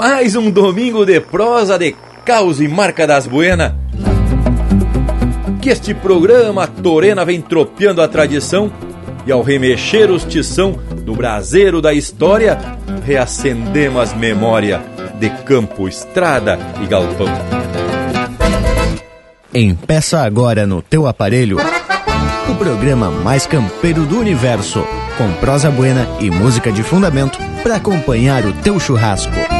Mais um domingo de prosa de caos e marca das buenas. Que este programa Torena vem tropeando a tradição e ao remexer os tição do braseiro da história, reacendemos as memórias de campo, estrada e galpão. Empeça agora no teu aparelho o programa mais campeiro do universo, com prosa buena e música de fundamento para acompanhar o teu churrasco.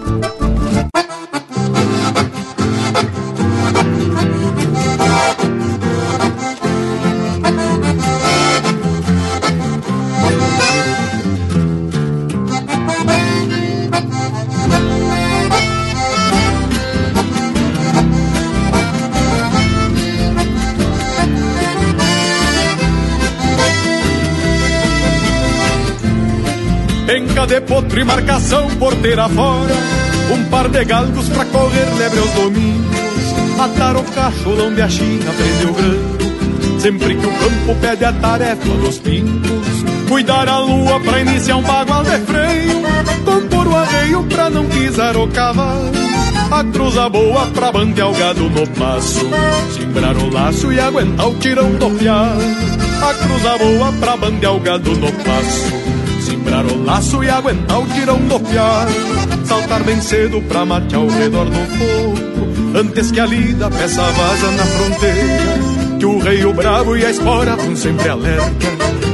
Potro e marcação porteira fora Um par de galgos pra correr lebre aos domingos Matar o cachorro onde a China prendeu grande. Sempre que o campo pede a tarefa dos pingos Cuidar a lua pra iniciar um bagual de freio Compor o arreio pra não pisar o cavalo a cruza boa pra bandear o gado no passo Simbrar o laço e aguentar o tirão do fiado A cruza boa pra bandear o gado no passo Segurar o laço e aguentar o tirão do piar Saltar bem cedo pra matear ao redor do fogo Antes que a lida peça vaza na fronteira Que o rei, o bravo e a espora vão sempre alerta.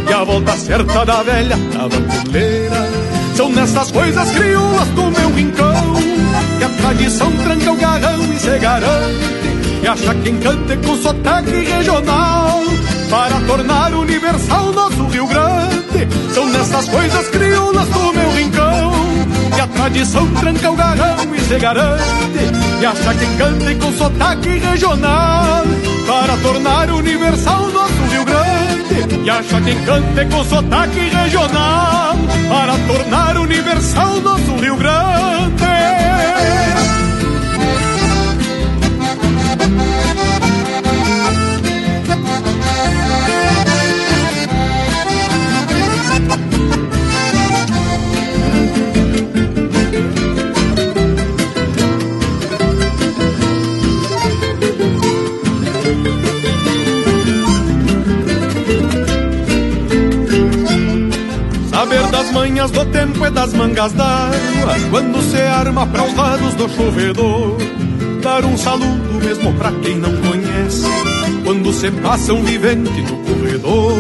E a volta certa da velha da bandoleira São nessas coisas crioulas do meu rincão Que a tradição tranca o garrão e se garante E acha quem cante com sotaque regional Para tornar universal nosso Rio Grande são nessas coisas crioulas do meu rincão Que a tradição tranca o garrão e se garante E acha quem canta com sotaque regional Para tornar universal nosso Rio Grande E acha quem canta com sotaque regional Para tornar universal nosso Rio Grande das manhas do tempo e das mangas d'água Quando se arma para os lados do chovedor Dar um saludo mesmo pra quem não conhece. Quando se passa um vivente no corredor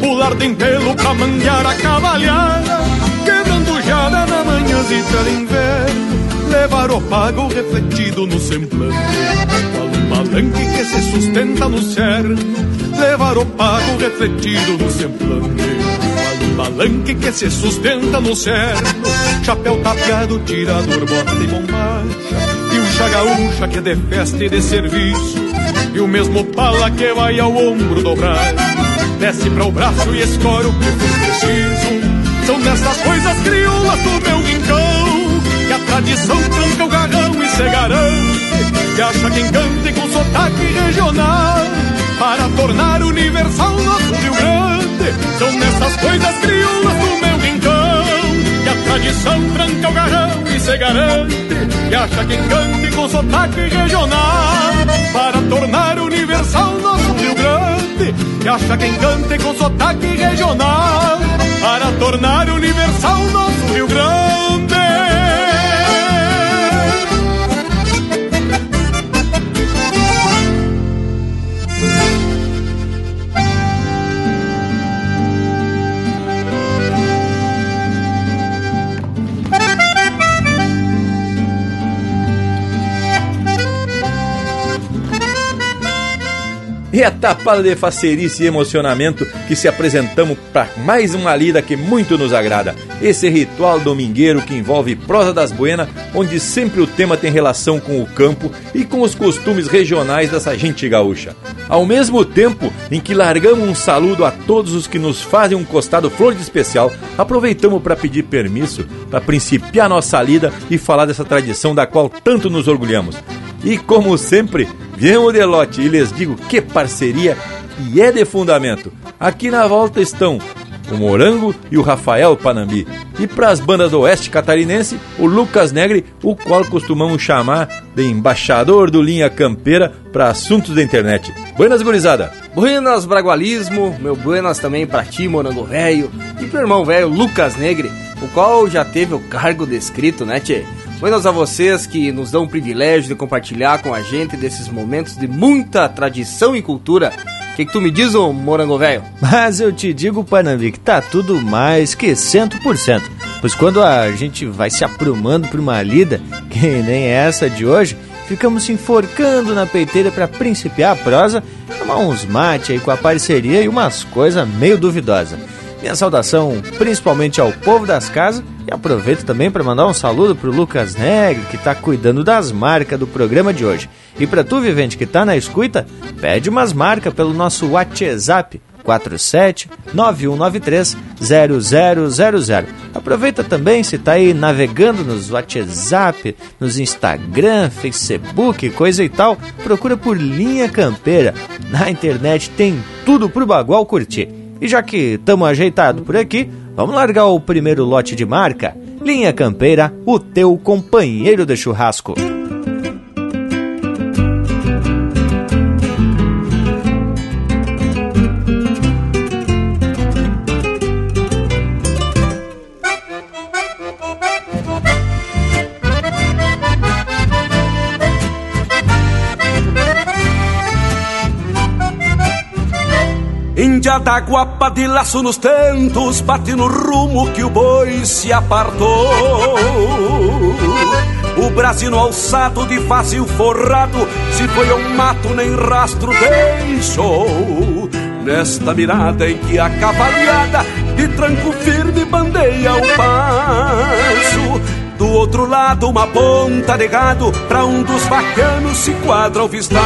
Pular de pelo pra manguear a cavalhada. Quebrando jada na manhãzita de inverno Levar o pago refletido no semblante Qual um palanque que se sustenta no cerno Levar o pago refletido no semblante palanque que se sustenta no cerno, chapéu tapeado, tirador, bota e bombacha, e um chagaúcha que é de festa e de serviço, e o mesmo pala que vai ao ombro dobrar, desce para o braço e escora o que for preciso. São dessas coisas crioulas do meu rincão, que a tradição tranca o garrão e se garante, que acha quem cante com sotaque regional, para tornar universal nosso Rio Grande. São nessas coisas crioulas do meu rincão Que a tradição tranca o garrão e se garante E acha quem cante com sotaque regional Para tornar universal nosso Rio Grande E acha quem cante com sotaque regional Para tornar universal nosso Rio Grande e a tapada de facerice e emocionamento que se apresentamos para mais uma lida que muito nos agrada. Esse ritual domingueiro que envolve prosa das buenas, onde sempre o tema tem relação com o campo e com os costumes regionais dessa gente gaúcha. Ao mesmo tempo em que largamos um saludo a todos os que nos fazem um costado flor de especial, aproveitamos para pedir permisso para principiar nossa lida e falar dessa tradição da qual tanto nos orgulhamos. E como sempre, viemos de lote e lhes digo que parceria e é de fundamento. Aqui na volta estão o Morango e o Rafael Panambi. E para as bandas do Oeste Catarinense, o Lucas Negre, o qual costumamos chamar de embaixador do Linha Campeira para assuntos da internet. Buenas, gurizada! Buenas, Bragualismo, meu buenas também para ti, Morango Velho, e pro irmão velho Lucas Negre, o qual já teve o cargo descrito, né, tchê? Buenas a vocês que nos dão o privilégio de compartilhar com a gente desses momentos de muita tradição e cultura. O que, que, tu me diz, ô morango velho? Mas eu te digo, Panambi, que tá tudo mais que 100%. Pois quando a gente vai se aprumando por uma lida, que nem essa de hoje, ficamos se enforcando na peiteira para principiar a prosa, tomar uns mate aí com a parceria e umas coisas meio duvidosas. Minha saudação principalmente ao povo das casas e aproveito também para mandar um saludo pro Lucas Negre, que está cuidando das marcas do programa de hoje. E para tu, vivente, que está na escuta, pede umas marcas pelo nosso WhatsApp 47 9193 0000. Aproveita também se está aí navegando nos WhatsApp, nos Instagram, Facebook, coisa e tal, procura por Linha Campeira. Na internet tem tudo pro bagual curtir. E já que estamos ajeitados por aqui, vamos largar o primeiro lote de marca. Linha Campeira, o teu companheiro de churrasco. Da guapa de laço nos tentos Bate no rumo que o boi se apartou. O Brasil alçado de fácil forrado Se foi um mato nem rastro deixou. Nesta mirada em que a cavalhada De tranco firme bandeia o passo do outro lado, uma ponta de gado, pra um dos bacanos se quadra o vistaço.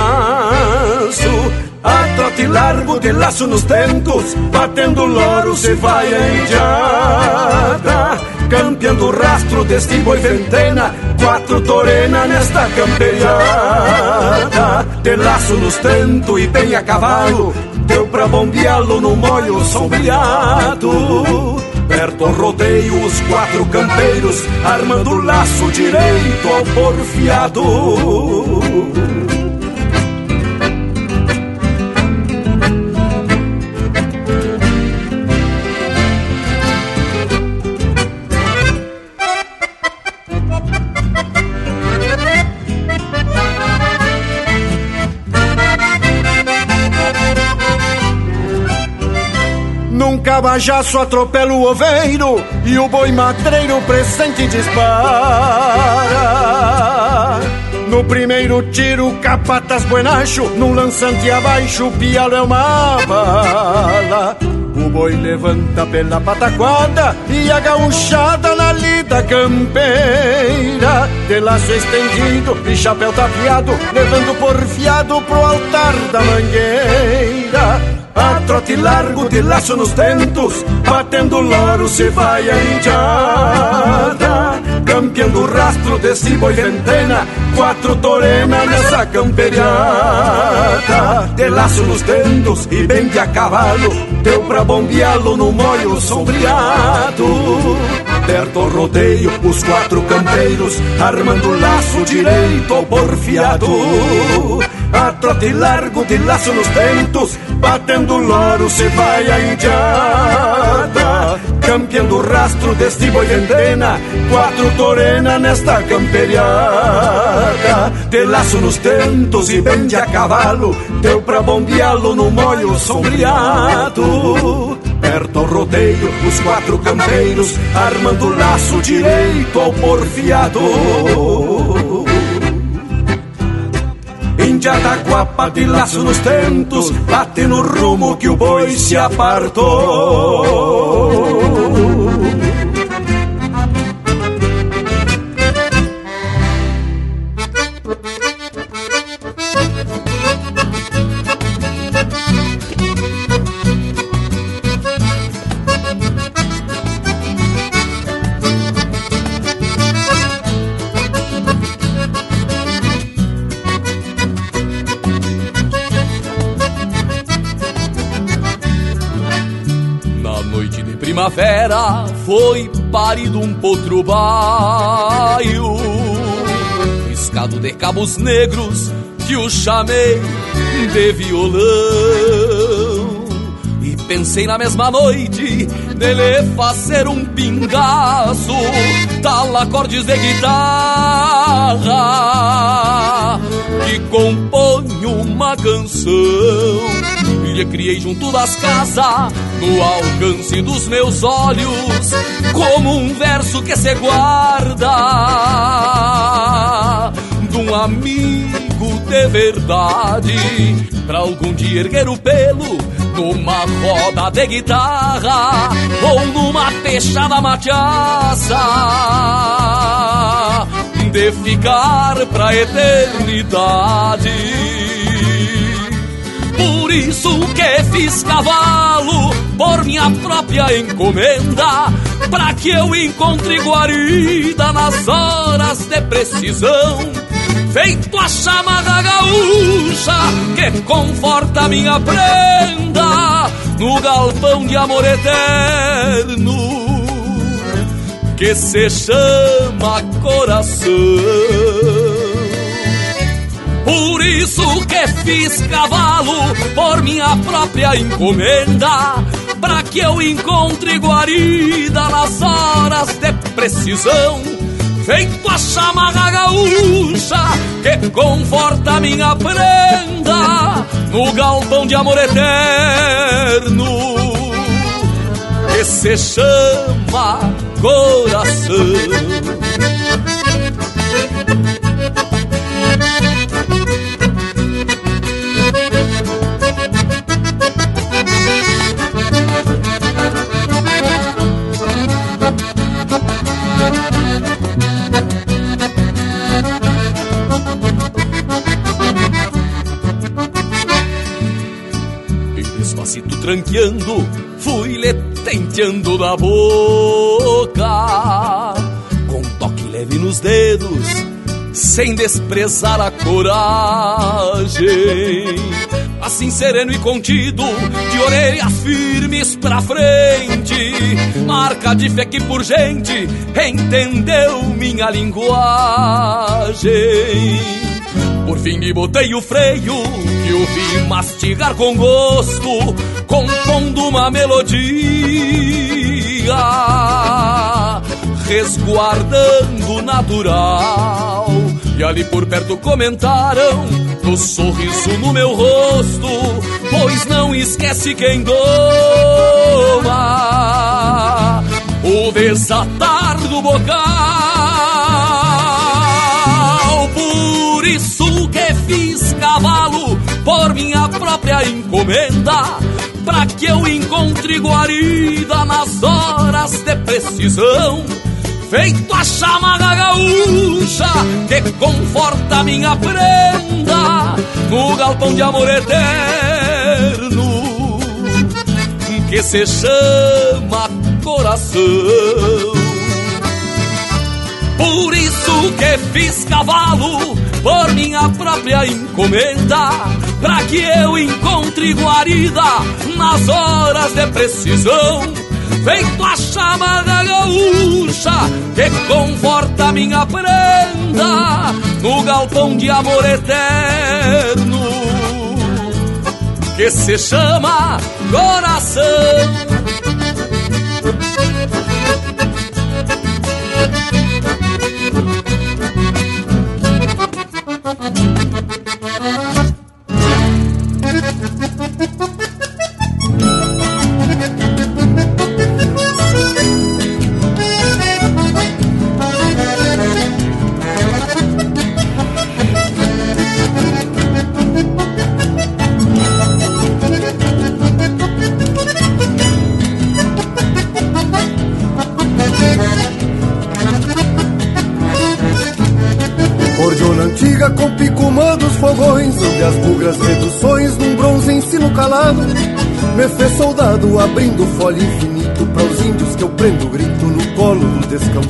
A trote largo de laço nos tentos, batendo loro se vai a indiada. Campeando rastro deste boi ventena, quatro torena nesta camperiada. De laço nos tentos e bem a cavalo, deu pra bombeá-lo no molho sombreado. Perto ao rodeio os quatro campeiros, armando o laço direito ao porfiado. Cabajaço atropela o oveiro e o boi matreiro presente dispara. No primeiro tiro, capatas buenacho, num lançante abaixo, o pialo é uma bala. O boi levanta pela pataquada e a gauchada na lida campeira. De laço estendido e chapéu tapeado, levando por fiado pro altar da mangueira. A trote largo de laço nos tentos, batendo loro se vai a indiada. Campeando o rastro desse boi ventena, quatro torena nessa camperiada. De laço nos tentos e bem de a cavalo, deu pra bombeá-lo no molho sombreado. Perto ao rodeio, os quatro campeiros, armando o laço direito ao porfiado a trote largo de laço nos tentos, batendo loro se vai a indiada. Campeando o rastro deste boi de antena, quatro torena nesta camperiada. De laço nos tentos e vende a cavalo, deu pra bombeá-lo no molho sombreado. Perto ao rodeio, os quatro campeiros, armando o laço direito ao porfiado de ataguapa de laço nos tentos, bate no rumo que o boi se apartou. Primavera foi parido um potro baio Riscado de cabos negros que o chamei de violão. E pensei na mesma noite nele fazer um pingaço Tal acordes de guitarra Que compõe uma canção lhe criei junto das casas, no alcance dos meus olhos, como um verso que se guarda de um amigo de verdade, pra algum dia erguer o pelo numa roda de guitarra ou numa peixada machaça de ficar pra eternidade. Por isso que fiz cavalo por minha própria encomenda, para que eu encontre guarida nas horas de precisão. Feito a chama da gaúcha que conforta minha prenda no galpão de amor eterno que se chama coração. Por isso que fiz cavalo por minha própria encomenda, para que eu encontre guarida nas horas de precisão. Feito a chamarra gaúcha que conforta minha prenda no galpão de amor eterno que se chama coração. Tranqueando, fui-lhe tenteando da boca, com toque leve nos dedos, sem desprezar a coragem. Assim sereno e contido, de orelhas firmes pra frente, marca de fé que por gente entendeu minha linguagem. Por fim me botei o freio que o vi mastigar com gosto, compondo uma melodia, resguardando o natural. E ali por perto comentaram do sorriso no meu rosto, pois não esquece quem doma o desatar do bocal. Por isso que fiz cavalo por minha própria encomenda, pra que eu encontre guarida nas horas de precisão. Feito a chamada gaúcha que conforta minha prenda no galpão de amor eterno que se chama coração. Por isso que fiz cavalo por minha própria encomenda, pra que eu encontre guarida nas horas de precisão. Feito a chama da gaúcha que conforta minha prenda no galpão de amor eterno que se chama coração.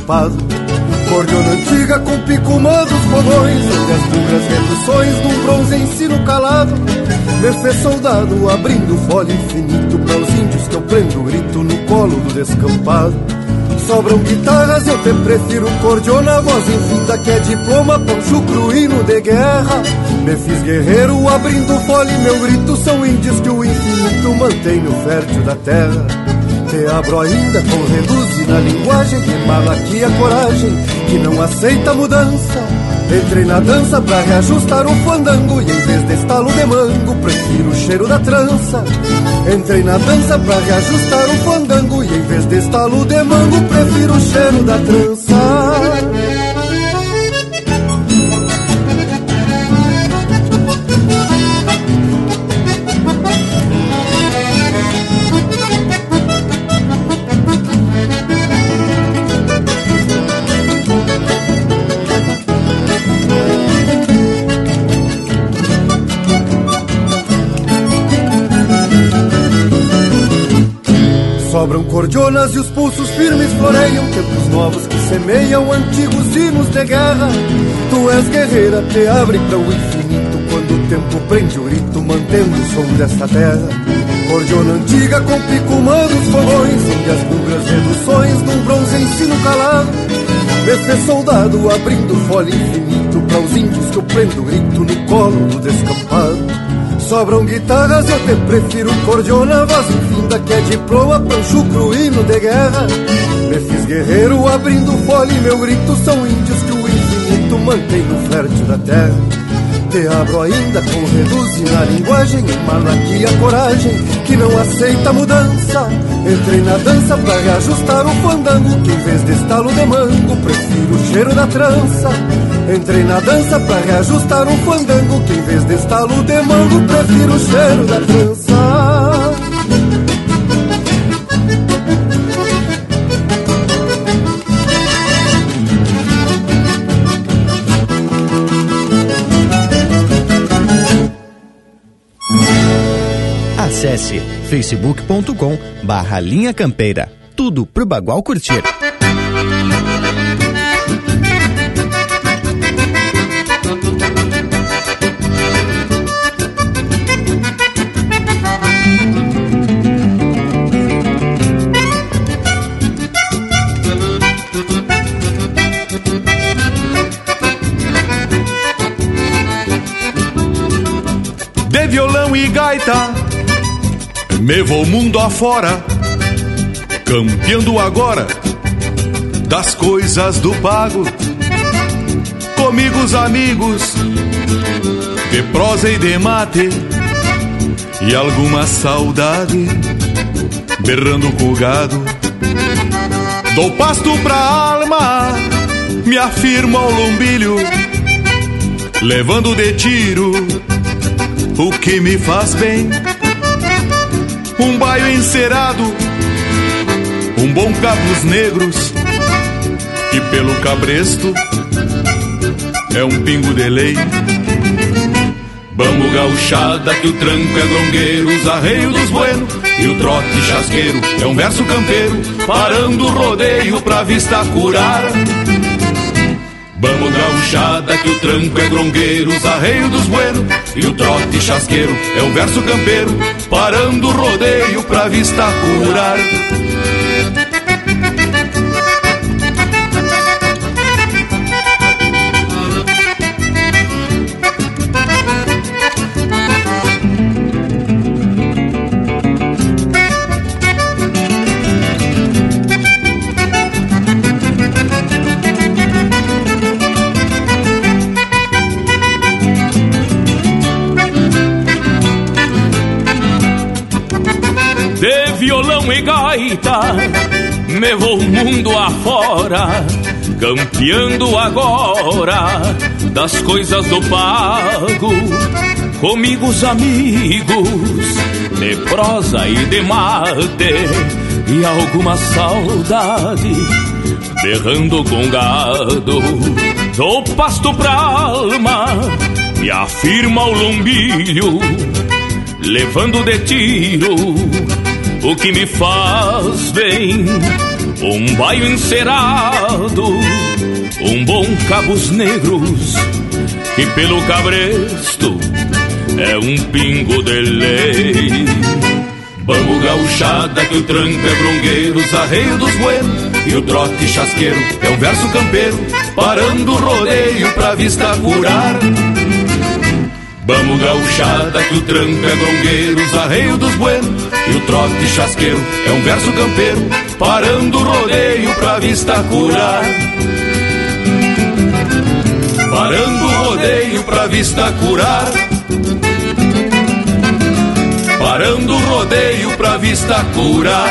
Do descampado. Cordiona antiga com picumã dos fogões, onde as bugras reduções num bronze ensino calado, me fez soldado abrindo folha infinito para os índios que eu prendo grito no colo do descampado. Sobram guitarras, eu te prefiro cordiona, voz infinita que é diploma, poncho cruíno de guerra. Me fiz guerreiro abrindo fole, meu grito são índios que o infinito mantém no fértil da terra. Te abro ainda com reduz na linguagem que mala aqui a coragem, que não aceita mudança. Entrei na dança pra reajustar o fandango E em vez de estalo de mango Prefiro o cheiro da trança Entrei na dança pra reajustar o fandango E em vez de estalo de mango Prefiro o cheiro da trança E os pulsos firmes floreiam Tempos novos que semeiam antigos hinos de guerra. Tu és guerreira, te abre para o infinito Quando o tempo prende o grito, mantendo o som desta terra. Cordiona antiga com picumã dos fogões Onde as bugras reduções num bronze ensino calado. Fez soldado abrindo folha infinito Para os índios que eu prendo grito no colo do descampado. Sobram guitarras, eu te prefiro cordiona Voz infinda que é diploma, pancho cruíno de guerra. Me fiz guerreiro abrindo fole Meu grito são índios que o infinito mantém no fértil da terra. Te abro ainda com reduz na linguagem Emano aqui a coragem que não aceita mudança. Entrei na dança pra reajustar o fandango Que em vez de estalo de mango Prefiro o cheiro da trança. Entrei na dança pra reajustar um fandango Que em vez de estalo de mango Prefiro o cheiro da trança facebook.com barra linha campeira. Tudo pro Bagual curtir. Violão e gaita, me vou mundo afora, campeando agora das coisas do pago. Comigo os amigos, de prosa e de mate, e alguma saudade, berrando o gado. Dou pasto pra alma, me afirmo ao lombilho, levando de tiro o que me faz bem. Um baio encerado, um bom cabos negros, e pelo cabresto é um pingo de lei. Vamos gauchada que o tranco é grongueiro, os arreios dos buenos e o trote chasqueiro é um verso campeiro, parando o rodeio pra vista curar. Vamos gauchada que o tranco é grongueiro, os arreios dos buenos e o trote chasqueiro é um verso campeiro, parando o rodeio pra vista curar. Gaita, me vou mundo afora, campeando agora das coisas do pago. Comigo os amigos, de prosa e de mate, e alguma saudade, berrando com gado. Dou pasto pra alma e afirma o lombilho, levando de tiro o que me faz bem. Um baio encerado, um bom cabos negros, que pelo cabresto é um pingo de lei. Vamos gauchada que o tranco é brongueiro, os arreios dos buenos e o trote chasqueiro é um verso campeiro, parando o rodeio pra vista curar. Vamos gauchada que o tranco é brongueiro, os arreios dos buenos e o trote chasqueiro é um verso campeiro, parando o rodeio pra vista curar. Parando o rodeio pra vista curar. Parando o rodeio pra vista curar.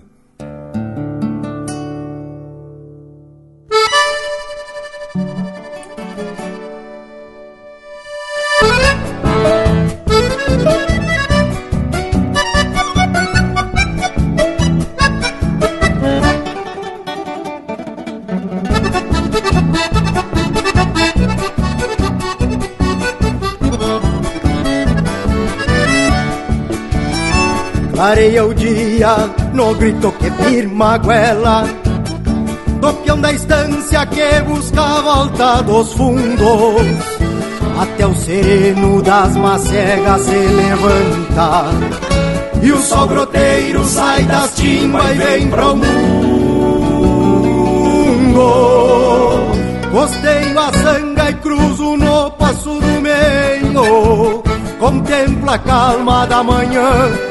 Clareia o dia no grito que firma a goela. Do peão da estância que busca a volta dos fundos. Até o sereno das macegas se levanta. E o sol groteiro sai das timbas e vem pro mundo. Costeio a sanga e cruzo no passo do meio. Contempla a calma da manhã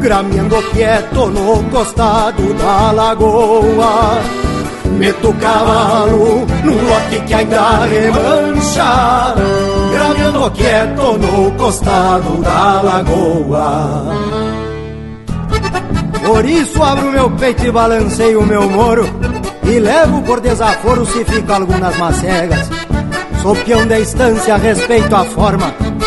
Grameando quieto no costado da lagoa Meto cavalo num lote que ainda remancha. Grameando quieto no costado da lagoa. Por isso abro meu peito e balanceio o meu moro E levo por desaforo se fica algumas macegas. Sou peão da estância, respeito a forma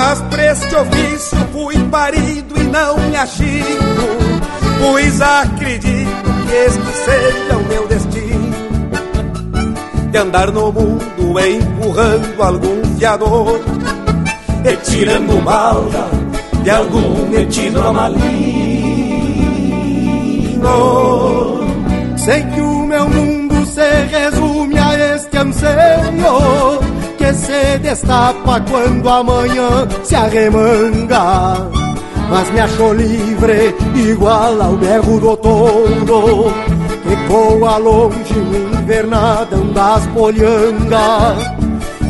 Mas pra este ofício fui parido e não me achico Pois acredito que este seja o meu destino. De andar no mundo empurrando algum fiador. E tirando balda de algum metido a maligno Sei que o meu mundo se resume a este anseio Que se destapa quando amanhã se arremanga. Mas me achou livre igual ao berro do touro Que voa longe no invernadão das polhangas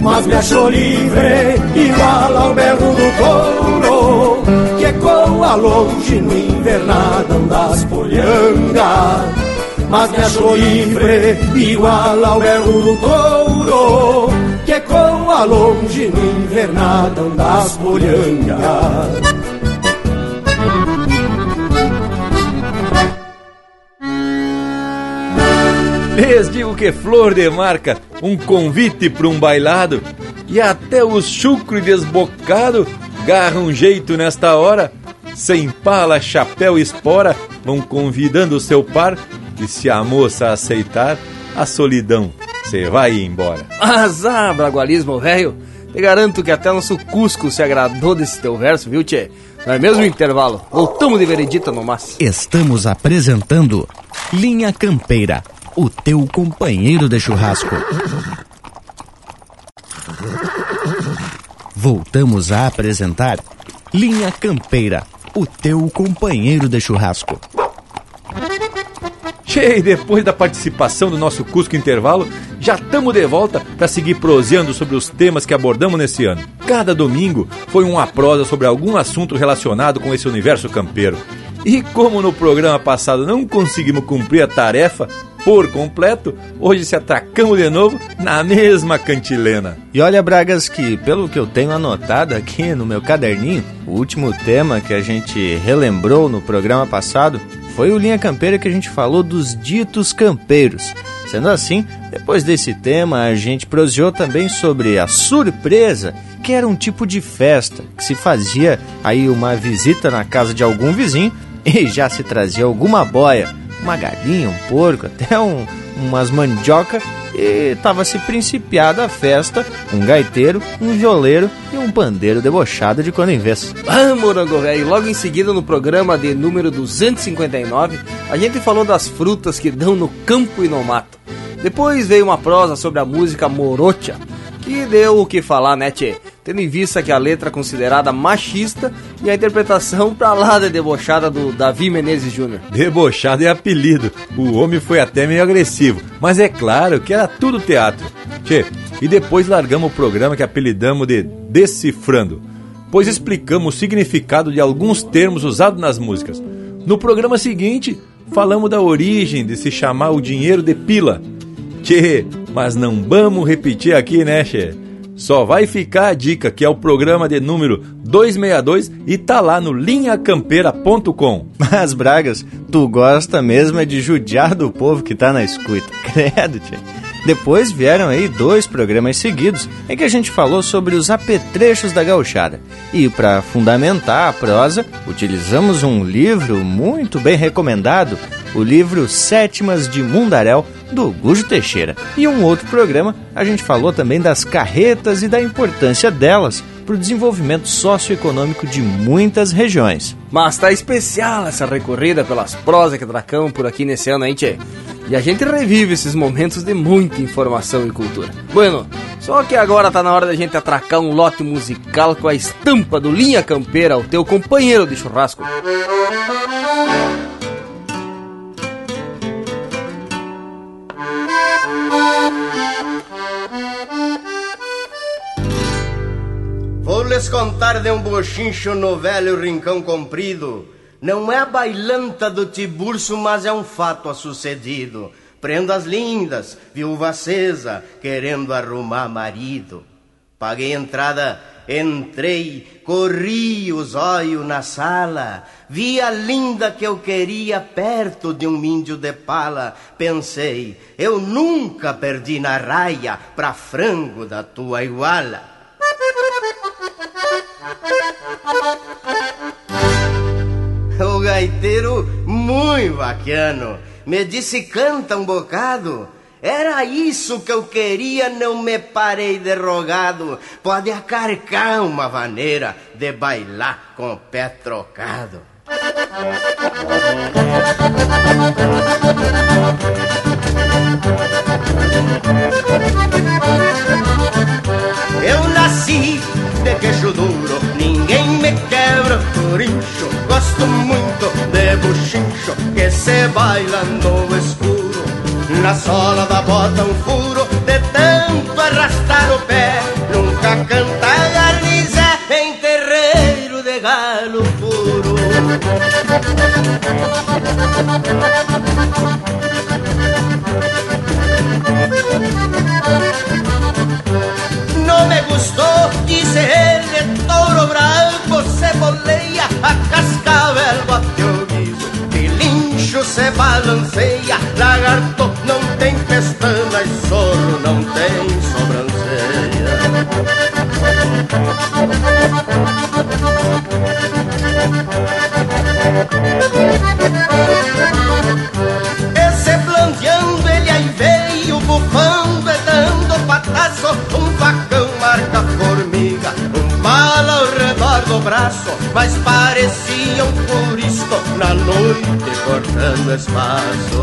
mas me achou livre, igual ao berro do touro, que ecoa longe no invernadão das polhangas. Mas me achou livre, igual ao berro do touro, que ecoa longe no invernadão das polhangas. Lhes digo que flor de marca, um convite para um bailado, E até os chucro desbocado garram um jeito nesta hora, sem pala, chapéu espora, vão convidando o seu par, e se a moça aceitar, a solidão, você vai embora. Azar, bragualismo, velho! Te garanto que até nosso Cusco se agradou desse teu verso, viu, tchê? Não é mesmo intervalo? Voltamos de veredita no mas. Estamos apresentando Linha Campeira, o teu companheiro de churrasco. Voltamos a apresentar Linha Campeira, o teu companheiro de churrasco. Che, depois da participação do nosso Cusco Intervalo, já estamos de volta para seguir proseando sobre os temas que abordamos nesse ano. Cada domingo foi uma prosa sobre algum assunto relacionado com esse universo campeiro. E como no programa passado não conseguimos cumprir a tarefa por completo, hoje se atracamos de novo na mesma cantilena. E olha, Bragas, que pelo que eu tenho anotado aqui no meu caderninho, o último tema que a gente relembrou no programa passado foi o Linha Campeira que a gente falou dos ditos campeiros. Sendo assim, depois desse tema, a gente proseou também sobre a surpresa, que era um tipo de festa que se fazia aí uma visita na casa de algum vizinho e já se trazia alguma boia, uma galinha, um porco, até um, umas mandioca e estava se principiada a festa, um gaiteiro, um violeiro e um pandeiro debochado de quando em vez. Ah, morango velho, logo em seguida no programa de número 259, a gente falou das frutas que dão no campo e no mato. Depois veio uma prosa sobre a música Morocha, que deu o que falar, né, tchê? Tendo em vista que a letra é considerada machista e a interpretação pra lá da debochada do Davi Menezes Jr. Debochado é apelido, o homem foi até meio agressivo, mas é claro que era tudo teatro. Tchê, e depois largamos o programa que apelidamos de Decifrando, pois explicamos o significado de alguns termos usados nas músicas. No programa seguinte, falamos da origem de se chamar o dinheiro de pila Tchê, mas não vamos repetir aqui, né, Tchê? Só vai ficar a dica que é o programa de número 262 e tá lá no linhacampeira.com. Mas, Bragas, tu gosta mesmo é de judiar do povo que tá na escuta. Credo, tchê. Depois vieram aí dois programas seguidos em que a gente falou sobre os apetrechos da gauchada. E para fundamentar a prosa, utilizamos um livro muito bem recomendado, o livro Sétimas de Mundaréu, do Gujo Teixeira. E um outro programa, a gente falou também das carretas e da importância delas para o desenvolvimento socioeconômico de muitas regiões. Mas tá especial essa recorrida pelas prosas que tracamos por aqui nesse ano, hein, tchê? E a gente revive esses momentos de muita informação e cultura. Bueno, só que agora tá na hora da gente atracar um lote musical com a estampa do Linha Campeira, o teu companheiro de churrasco. Vou lhes contar de um bochincho no velho rincão comprido. Não é a bailanta do Tiburcio, mas é um fato a sucedido. Prendas lindas, viúva acesa, querendo arrumar marido. Paguei entrada, entrei, corri os olhos na sala, vi a linda que eu queria perto de um índio de pala. Pensei, eu nunca perdi na raia pra frango da tua iguala. O gaiteiro, muito bacano, me disse canta um bocado. Era isso que eu queria, não me parei derrogado. Pode acarcar uma maneira de bailar com o pé trocado. Eu nasci de queixo duro, ninguém me quebra corincho. Gosto muito de buchincho que se baila no escuro. Na sola da bota um furo de tanto arrastar o pé. Nunca canta garniza em terreiro de galo puro. No me gustó, dice él, de toro bravo se bicho se balanceia, lagarto não tem pestana e soro não tem sobrancelha. Esse blandeando ele aí veio, bufando e dando patasso, um facão marca formiga, um balão mas parecia um puristo na noite cortando espaço.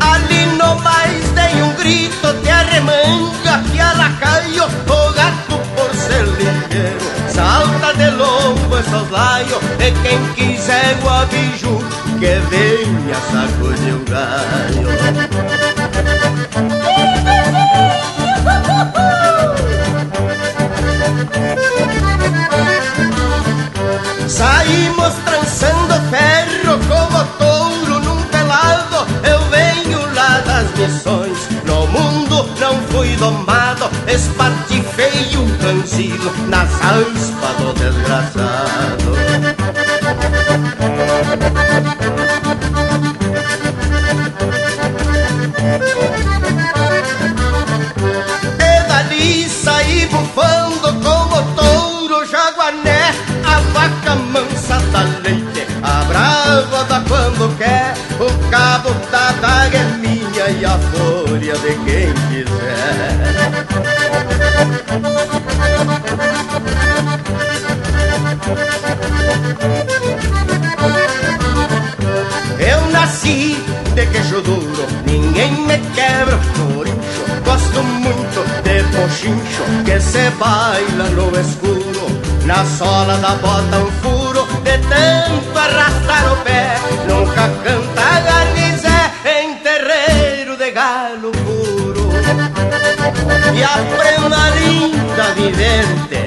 Ali no mais dei um grito de arremanga que a lacaio o gato por ser ligeiro salta de lombo e soslaio e quem quiser o aviso que venha sacudir o galho. Saímos trançando ferro como touro num pelado. Eu venho lá das missões, no mundo não fui domado. Espartifei um cansilo nas aspas do desgraçado. E dali saí bufando como touro jaguané A vaca mansa da leite, a brava da quando quer O cabo da daga é minha e a fúria de quem quiser Eu nasci de queixo duro, ninguém me quebra por incho. Gosto muito de pochincho que se baila no escuro. Na sola da bota um furo, de tanto arrastar o pé. Nunca canta garnizé em terreiro de galo puro. E a prenda linda vivente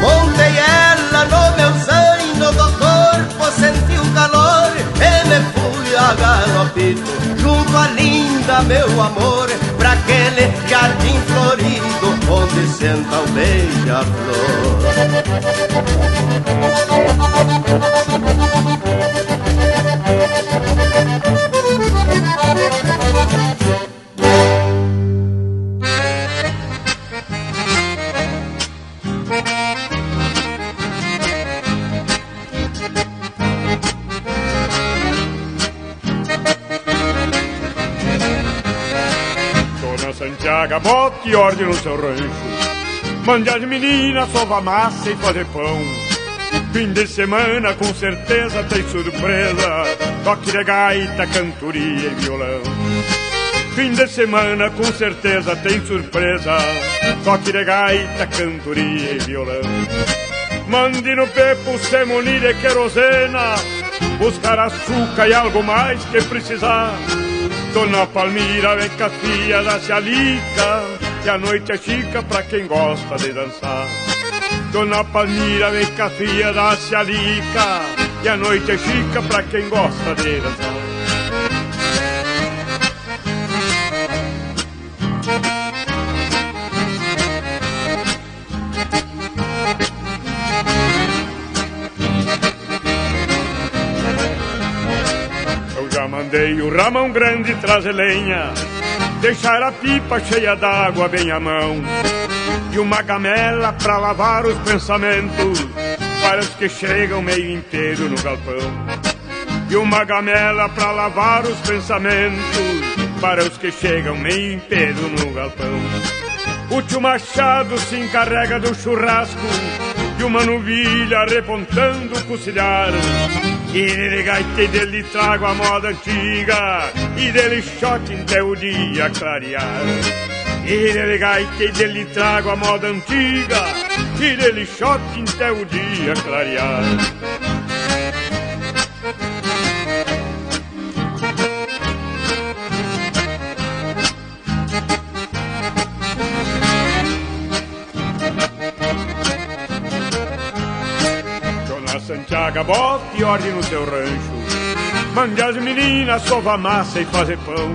Montei ela no meu zaino do corpo, senti o calor e me fui a galopito junto à linda meu amor, pra aquele jardim florido onde senta o beija-flor. Santiago, bote ordem no seu rancho. Mande as meninas sovar massa e fazer pão. Fim de semana com certeza tem surpresa. Toque de gaita, cantoria e violão. Fim de semana com certeza tem surpresa. Toque de gaita, cantoria e violão. Mande no pepo semunir e querosena. Buscar açúcar e algo mais que precisar. Dona Palmira vem com a filha da Cialica Que a noite é chica pra quem gosta de dançar. Dona Palmira vem com a filha da Cialica E a noite é chica pra quem gosta de dançar o Ramão Grande trazer lenha. Deixar a pipa cheia d'água bem à mão. E uma gamela pra lavar os pensamentos. Para os que chegam meio inteiro no galpão. E uma gamela pra lavar os pensamentos. Para os que chegam meio inteiro no galpão. O tio Machado se encarrega do churrasco. E uma novilha repontando o e dele gaita e dele trago a moda antiga E dele shot até o dia clarear. E dele gaita e dele trago a moda antiga E dele shot até o dia clarear Santiago, bote ordem no seu rancho. Mande as meninas sovar massa e fazer pão.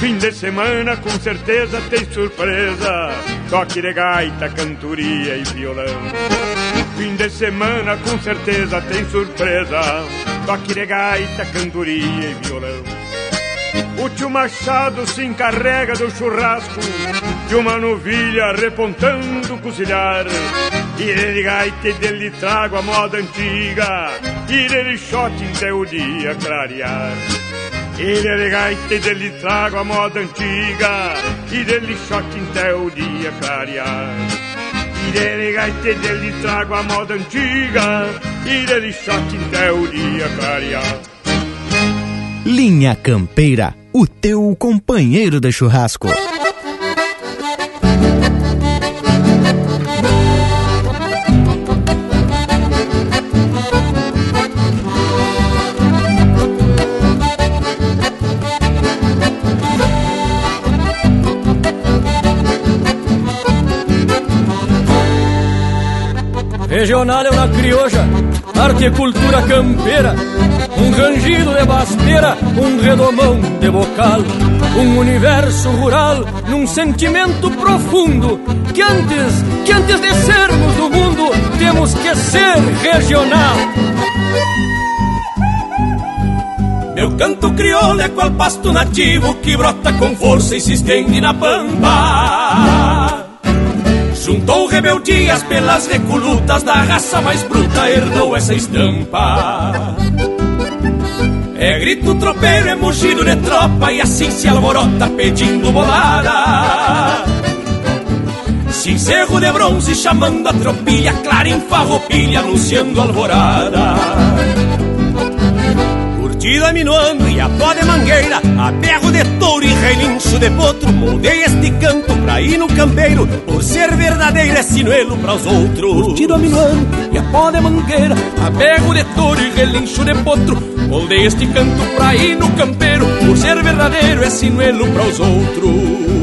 Fim de semana com certeza tem surpresa. Toque de gaita, cantoria e violão. Fim de semana com certeza tem surpresa. Toque de gaita, cantoria e violão. O tio Machado se encarrega do churrasco De uma novilha repontando o cozinhar Irei de gaita e dele trago a moda antiga. Irei de shot até o dia clarear Irei de gaita e dele trago a moda antiga. Irei de shot até o dia clarear Irei de gaita e dele trago a moda antiga. Irei de shot até o dia clarear Linha Campeira, o teu companheiro de churrasco. Regional é uma crioja, arte e cultura campeira, um rangido de basteira, um redomão de bocal, um universo rural num sentimento profundo que antes, que antes de sermos do mundo, temos que ser regional. Meu canto crioulo é qual pasto nativo que brota com força e se estende na pampa. Juntou rebeldias pelas recolutas da raça mais bruta, herdou essa estampa. É grito tropeiro, é mugido de tropa e assim se alvorota pedindo bolada. Cincerro de bronze chamando a tropilha, clara em farroupilha anunciando alvorada. Curtida minuano e a pó de mangueira, a berro de touro e relincho de potro, moldei este canto pra ir no campeiro, por ser verdadeiro é sinuelo para os outros. Curtido a minuano e a pó de mangueira, a berro de touro e relincho de potro, moldei este canto pra ir no campeiro, por ser verdadeiro é sinuelo para os outros.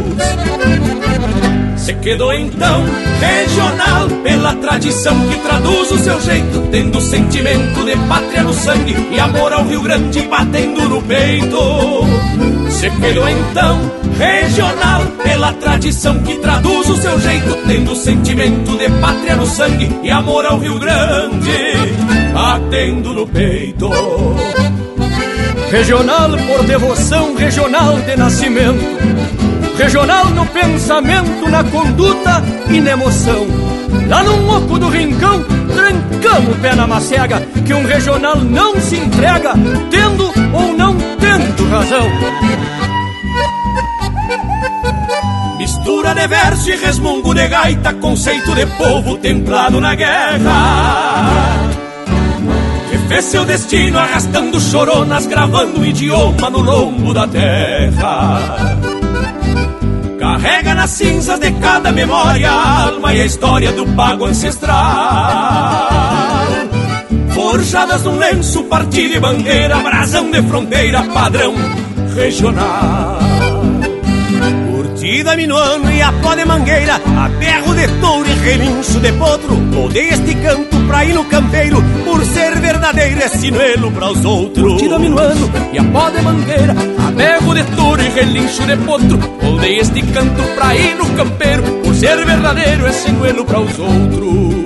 Se quedou então regional pela tradição que traduz o seu jeito, tendo sentimento de pátria no sangue e amor ao Rio Grande batendo no peito. Se quedou então regional pela tradição que traduz o seu jeito, tendo sentimento de pátria no sangue e amor ao Rio Grande batendo no peito. Regional por devoção, regional de nascimento. Regional no pensamento, na conduta e na emoção. Lá no oco do rincão, trancamos o pé na macega, que um regional não se entrega, tendo ou não tendo razão. Mistura de verso e resmungo de gaita, conceito de povo templado na guerra. Que fez seu destino arrastando choronas, gravando o idioma no lombo da terra. Carrega nas cinzas de cada memória a alma e a história do pago ancestral. Forjadas num lenço, partida e bandeira, brasão de fronteira, padrão regional. Curtida minuano e a pó de mangueira, a berro de touro e relincho de potro. Moldei este canto pra ir no campeiro, por ser verdadeiro é sinuelo para os outros. Curtida minuano e a pó de mangueira, a berro de touro e relincho de potro. Moldei este canto pra ir no campeiro, por ser verdadeiro é sinuelo para os outros.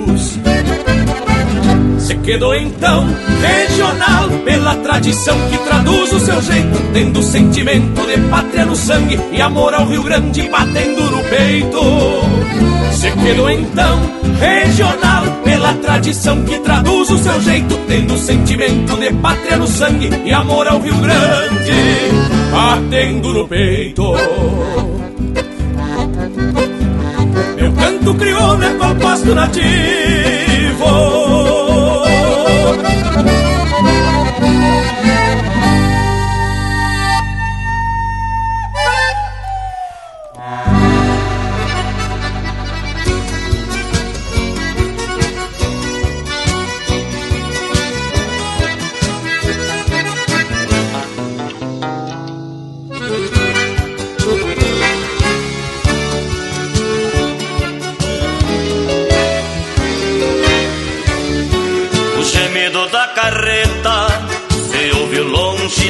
Quedou então regional pela tradição que traduz o seu jeito, tendo sentimento de pátria no sangue e amor ao Rio Grande batendo no peito. Se quedou então regional pela tradição que traduz o seu jeito, tendo sentimento de pátria no sangue e amor ao Rio Grande batendo no peito. Meu canto crioulo é qual pasto nativo.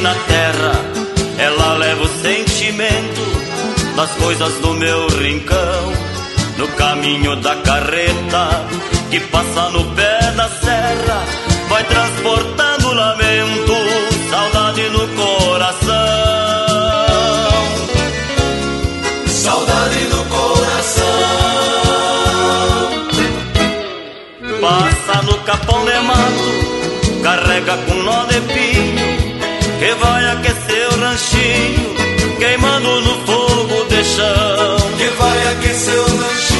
Na terra. Ela leva o sentimento das coisas do meu rincão. No caminho da carreta que passa no pé da serra, vai transportando lamento, saudade no coração. Saudade no coração. Passa no capão de mato, carrega com nó de pinho, vai aquecer o ranchinho, queimando no fogo de chão. Que vai aquecer o ranchinho,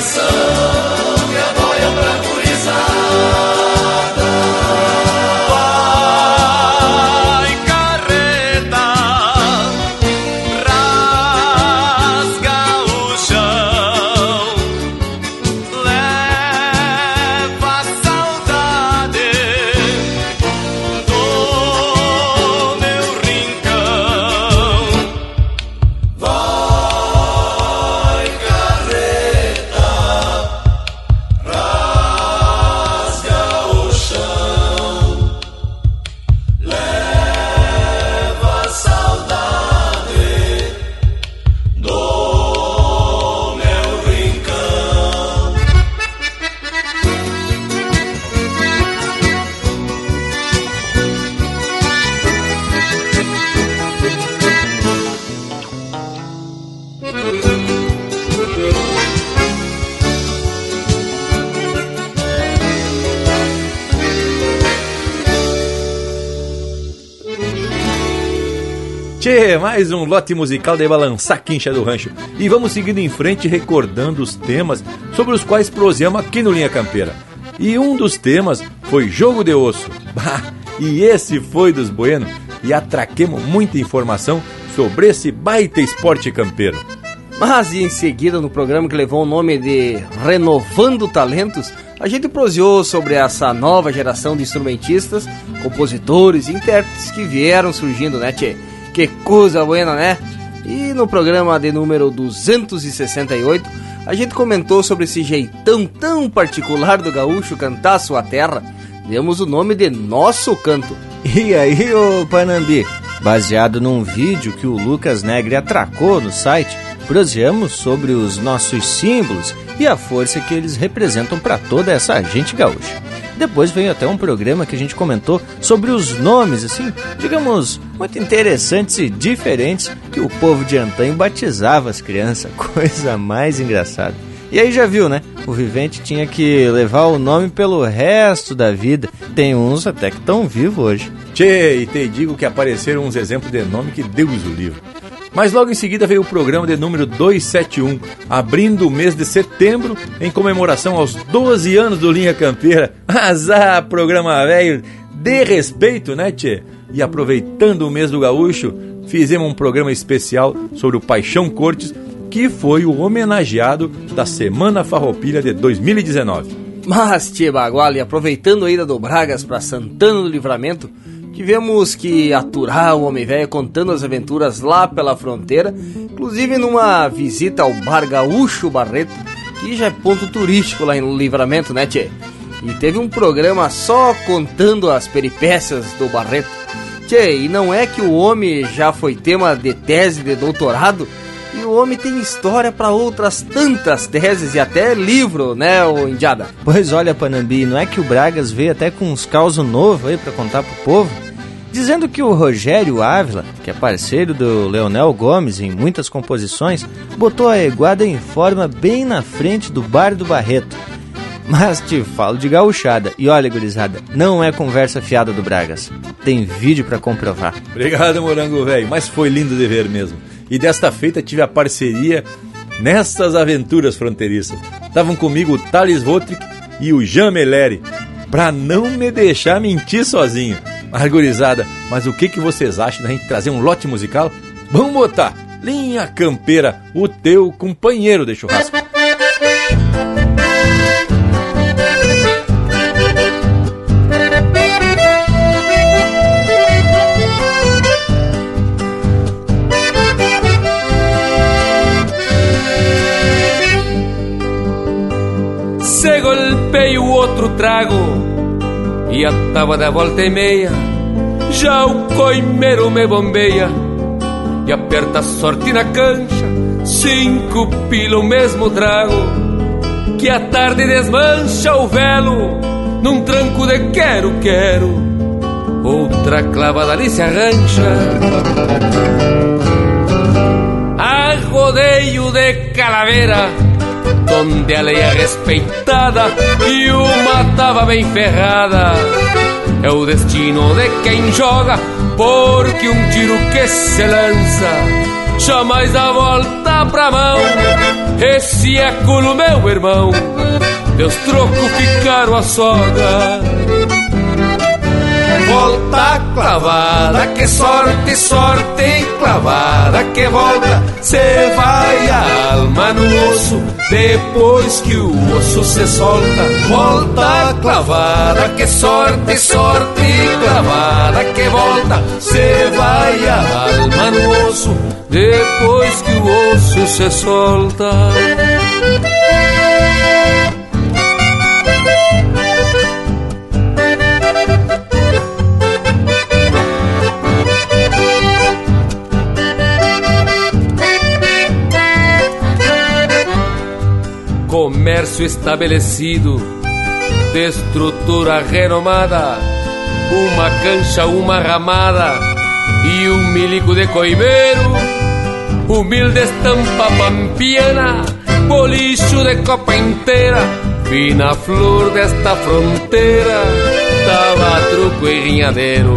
coração. Um lote musical de balançar quincha do rancho. E vamos seguindo em frente recordando os temas sobre os quais prosseamos aqui no Linha Campeira. E um dos temas foi Jogo de Osso. Bah, e esse foi dos Bueno. E atraquemos muita informação sobre esse baita esporte campeiro. Mas em seguida, no programa que levou o nome de Renovando Talentos, a gente proseou sobre essa nova geração de instrumentistas, compositores e intérpretes que vieram surgindo, né, Tchê? Que coisa buena, né? E no programa de número 268, a gente comentou sobre esse jeitão tão particular do gaúcho cantar sua terra. Demos o nome de Nosso Canto. E aí, ô Panambi, baseado num vídeo que o Lucas Negre atracou no site, proseamos sobre os nossos símbolos e a força que eles representam para toda essa gente gaúcha. Depois veio até um programa que a gente comentou sobre os nomes, assim, digamos, muito interessantes e diferentes que o povo de antanho batizava as crianças. Coisa mais engraçada. E aí já viu, né? O vivente tinha que levar o nome pelo resto da vida. Tem uns até que estão vivos hoje. Tchê, e te digo que apareceram uns exemplos de nome que Deus o livro. Mas logo em seguida veio o programa de número 271, abrindo o mês de setembro em comemoração aos 12 anos do Linha Campeira. Azar, programa velho, de respeito, né, tchê? E aproveitando o mês do gaúcho, fizemos um programa especial sobre o Paixão Cortes, que foi o homenageado da Semana Farroupilha de 2019. Mas, Tchê Baguali, aproveitando a ida do Bragas para Santana do Livramento, Tivemos que aturar o homem velho contando as aventuras lá pela fronteira, inclusive numa visita ao Bar Gaúcho Barreto, que já é ponto turístico lá em Livramento, né, Tchê? E teve um programa só contando as peripécias do Barreto. Tchê, e não é que o homem já foi tema de tese de doutorado? O homem tem história para outras tantas teses e até livro, né, o Indiada? Pois olha, Panambi, não é que o Bragas veio até com uns causos novos aí para contar pro povo? Dizendo que o Rogério Ávila, que é parceiro do Leonel Gomes em muitas composições, botou a eguada em forma bem na frente do bar do Barreto. Mas te falo de gauchada. E olha, gurizada, não é conversa fiada do Bragas. Tem vídeo para comprovar. Obrigado, Morango Velho, mas foi lindo de ver mesmo. E desta feita tive a parceria nestas aventuras fronteiriças. Estavam comigo o Thales Votrick e o Jean Meleri, pra não me deixar mentir sozinho. Margurizada, mas o que, que vocês acham da gente trazer um lote musical? Vamos botar Linha Campeira, o teu companheiro de churrasco. Se golpeia o outro trago e a tava da volta e meia. Já o coimeiro me bombeia e aperta a sorte na cancha. Cinco pila o mesmo trago que a tarde desmancha o velo num tranco de quero, quero. Outra clavada ali se arrancha. A rodeio de calavera donde a lei é respeitada e uma tava bem ferrada. É o destino de quem joga, porque um tiro que se lança jamais dá volta pra mão. Esse é culo, meu irmão, Deus troco ficaram a soga volta clavada, que sorte, sorte clavada que volta, cê vai a alma no osso, depois que o osso se solta, volta clavada, que sorte, sorte clavada que volta, cê vai a alma no osso, depois que o osso se solta. Comércio estabelecido, de estrutura renomada, uma cancha, uma ramada e um milico de coimeiro, humilde estampa pampiana, bolicho de copa inteira, fina flor desta fronteira, tava truco e rinhadeiro,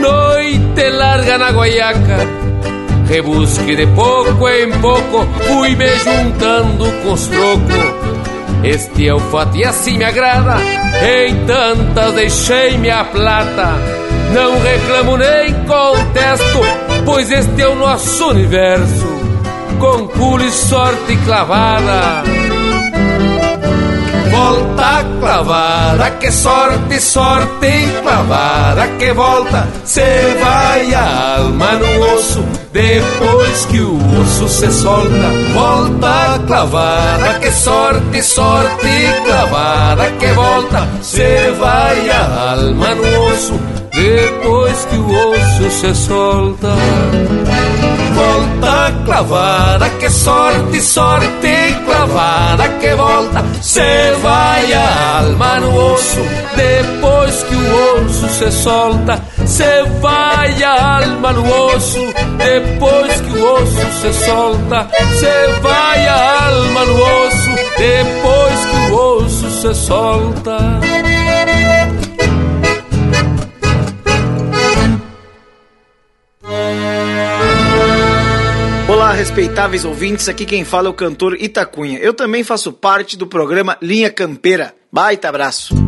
noite larga na guaiaca Rebusque de pouco em pouco, fui me juntando com os trocos. Este é o fato e assim me agrada, em tantas deixei minha plata. Não reclamo nem contesto, pois este é o nosso universo, com pulo e sorte clavada. Volta clavada, que sorte, sorte clavada que volta, cê vai a alma no osso, depois que o osso se solta, volta clavada, que sorte, sorte clavada que volta, cê vai a alma no osso, depois que o osso se solta volta clavada, que sorte, sorte clavada que volta, cê vai a alma no osso, depois que o osso se solta, cê vai a alma no osso, depois que o osso se solta, cê vai a alma no osso, depois que o osso se solta. Respeitáveis ouvintes, aqui quem fala é o cantor Itacunha. Eu também faço parte do programa Linha Campeira. Baita abraço!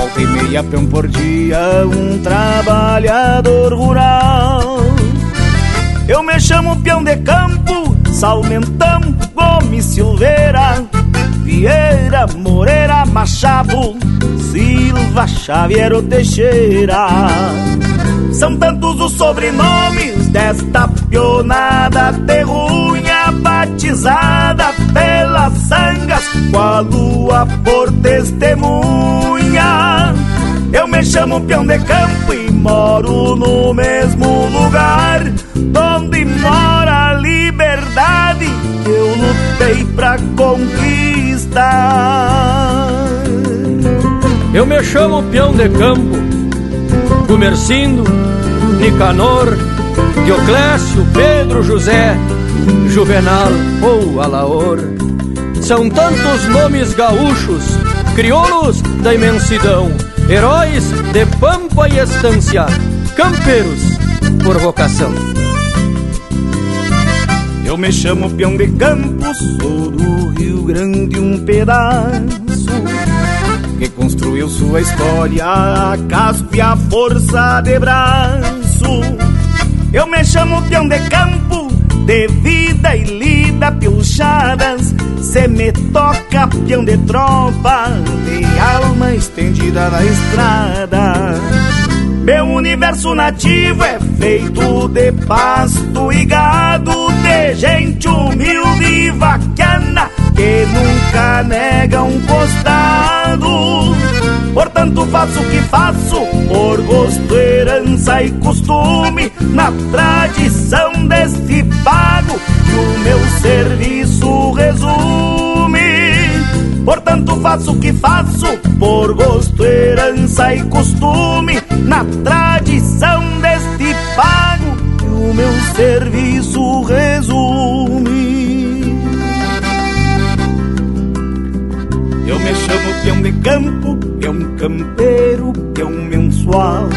Volta e meia, peão por dia, um trabalhador rural. Eu me chamo peão de campo, Salmentão, Gomes Silveira, Vieira, Moreira, Machado, Silva, Xavier Teixeira. São tantos os sobrenomes desta pionada terrunha batizada pelas sangas, com a lua por testemunha. Eu me chamo peão de campo e moro no mesmo lugar onde mora a liberdade que eu lutei pra conquistar. Eu me chamo peão de campo, Gumercindo, Nicanor, Dioclésio, Pedro, José, Juvenal ou Alaor. São tantos nomes gaúchos, crioulos da imensidão, heróis de pampa e estância, campeiros por vocação. Eu me chamo peão de campo, sou do Rio Grande um pedaço que construiu sua história a casco e a força de braço. Eu me chamo peão de campo, de vida e lida piochadas. Se me toca peão de tropa, de alma estendida na estrada. Meu universo nativo é feito de pasto e gado, de gente humilde e vaquiana que nunca nega um costado. Portanto, faço o que faço por gosto, herança e costume, na tradição deste pago que o meu serviço resume. Portanto, faço o que faço por gosto, herança e costume, na tradição deste pago que o meu serviço resume. Eu me chamo peão de campo, peão campeiro, peão mensual.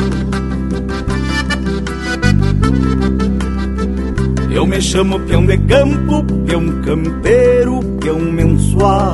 Eu me chamo peão de campo, peão campeiro, peão mensual.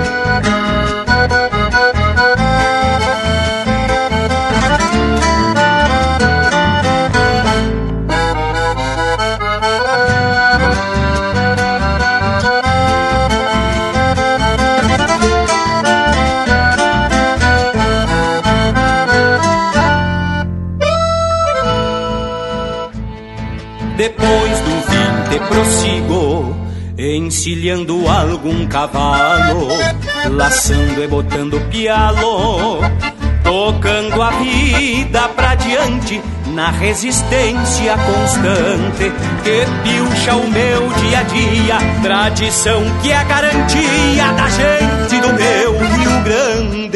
Encilhando algum cavalo, laçando e botando pialo, tocando a vida pra diante na resistência constante que pilcha o meu dia a dia, tradição que é garantia da gente do meu Rio Grande.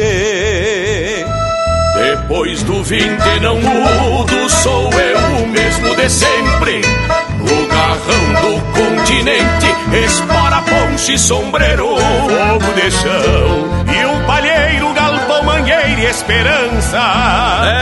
Depois do vinte não mudo, sou eu o mesmo de sempre. O garrão do continente, espora, ponche, sombreiro, fogo de chão. E o palheiro, galpão, mangueira e esperança.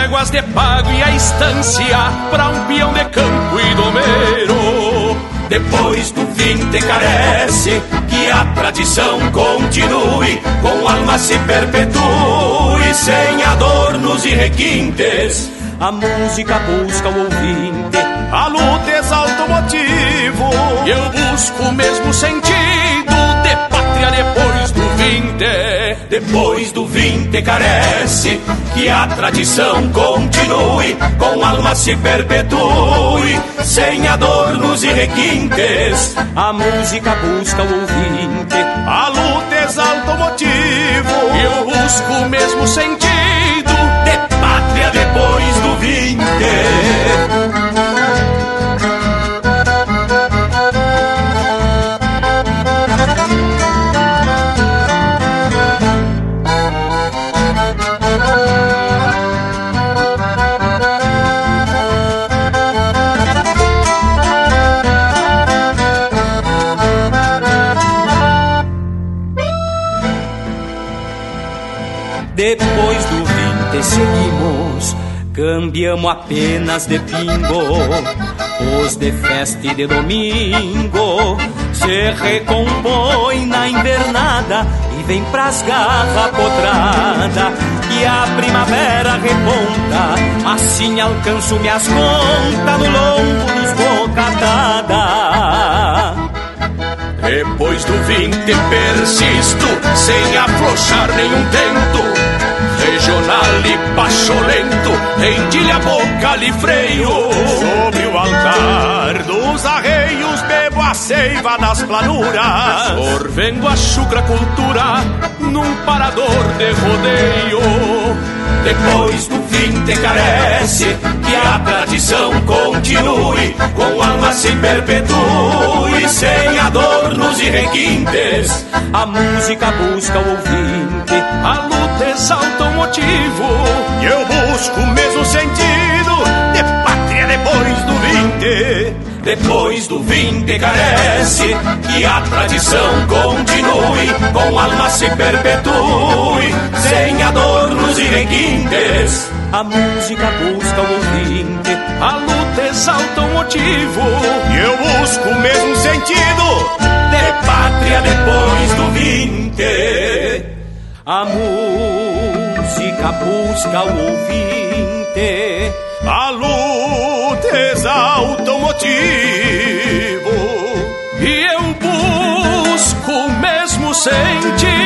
Éguas de pago e a estância pra um peão de campo e domeiro. Depois do vinte carece que a tradição continue, com alma se perpetue, sem adornos e requintes. A música busca o ouvinte, a luta exalta o motivo, eu busco o mesmo sentido de pátria depois do vinte. Depois do vinte carece que a tradição continue, com alma se perpetue, sem adornos e requintes. A música busca o ouvinte, a luta exalta o motivo, eu busco o mesmo sentido de pátria Depois seguimos, cambiamos apenas de pingo. Os de festa e de domingo se recompõe na invernada e vem pras garra potrada. E a primavera reponta, assim alcanço minhas contas no lombo dos bocatada. Depois do vinte persisto, sem afrouxar nenhum tento. Regional e pacholento, rendilha boca e freio. Sobre o altar dos arreios, bebo a seiva das planuras. Sorvendo a chucra cultura, num parador de rodeio. Depois do fim te carece que a tradição continue, com alma se perpetue, sem adornos e requintes. A música busca o ouvinte, a luta exalta o motivo, e eu busco o mesmo sentido de pátria depois do vinte. Depois do vinte carece que a tradição continue, com alma se perpetue, sem adornos e requintes. A música busca o ouvinte, a luta exalta o motivo, e eu busco o mesmo sentido de pátria depois do vinte. A música busca o ouvinte, a luta exalta o motivo, e eu busco o mesmo sentido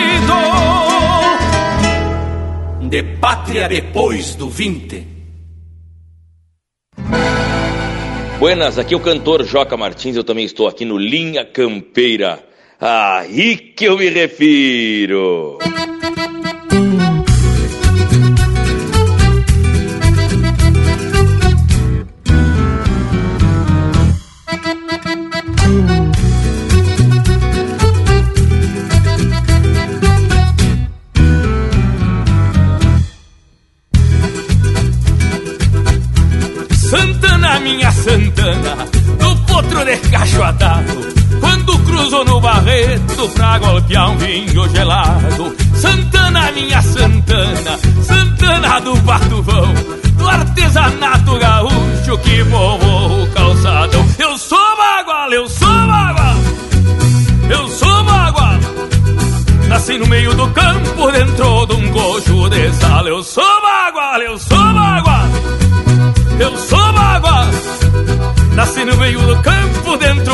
de pátria depois do vinte. Buenas, aqui é o cantor Joca Martins, eu também estou aqui no Linha Campeira. Aí que eu me refiro. Barreto pra golpear um vinho gelado. Santana, minha Santana, Santana do Batuvão, do artesanato gaúcho que povoa o calçadão. Eu sou bagual, eu sou bagual, eu sou bagual. Nasci no meio do campo, dentro de um gojo de sal. Eu sou bagual, eu sou bagual. Eu sou bagual, nasci no meio do campo dentro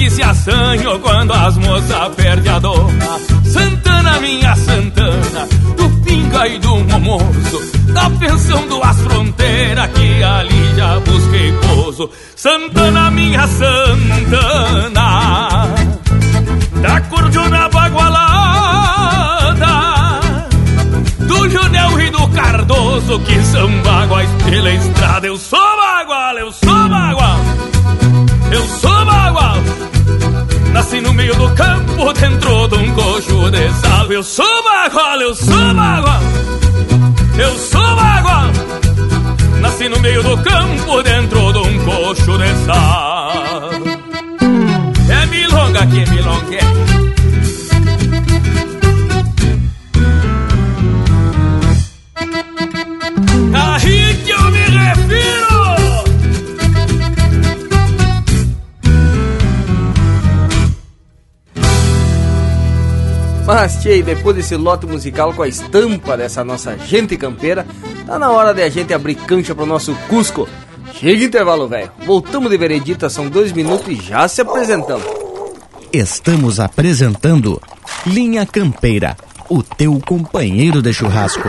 que se assanham quando as moças perdem a doma. Santana, minha Santana, do pinga e do momoso, da pensão do as fronteiras que ali já busquei pouso. Santana, minha Santana, da cordiona bagualada, do Junel e do Cardoso que são baguais pela estrada. Eu sou bagual, eu sou bagual, eu sou bagual. Nasci no meio do campo, dentro de um coxo de sal. Eu sou bagual, eu sou bagual, eu sou bagual. Nasci no meio do campo, dentro de um coxo de sal. É milonga que é Mas, tchê, depois desse lote musical com a estampa dessa nossa gente campeira, tá na hora de a gente abrir cancha pro nosso Cusco. Chega intervalo, velho. Voltamos de veredita, são dois minutos e já se apresentamos. Estamos apresentando Linha Campeira, o teu companheiro de churrasco.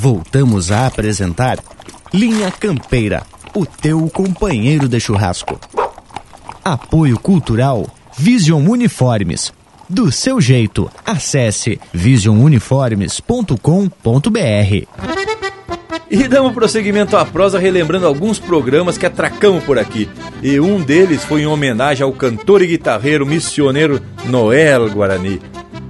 Voltamos a apresentar Linha Campeira, o teu companheiro de churrasco. Apoio Cultural Vision Uniformes. Do seu jeito, acesse visionuniformes.com.br. E damos prosseguimento à prosa relembrando alguns programas que atracamos por aqui. E um deles foi em homenagem ao cantor e guitarreiro missioneiro Noel Guarani.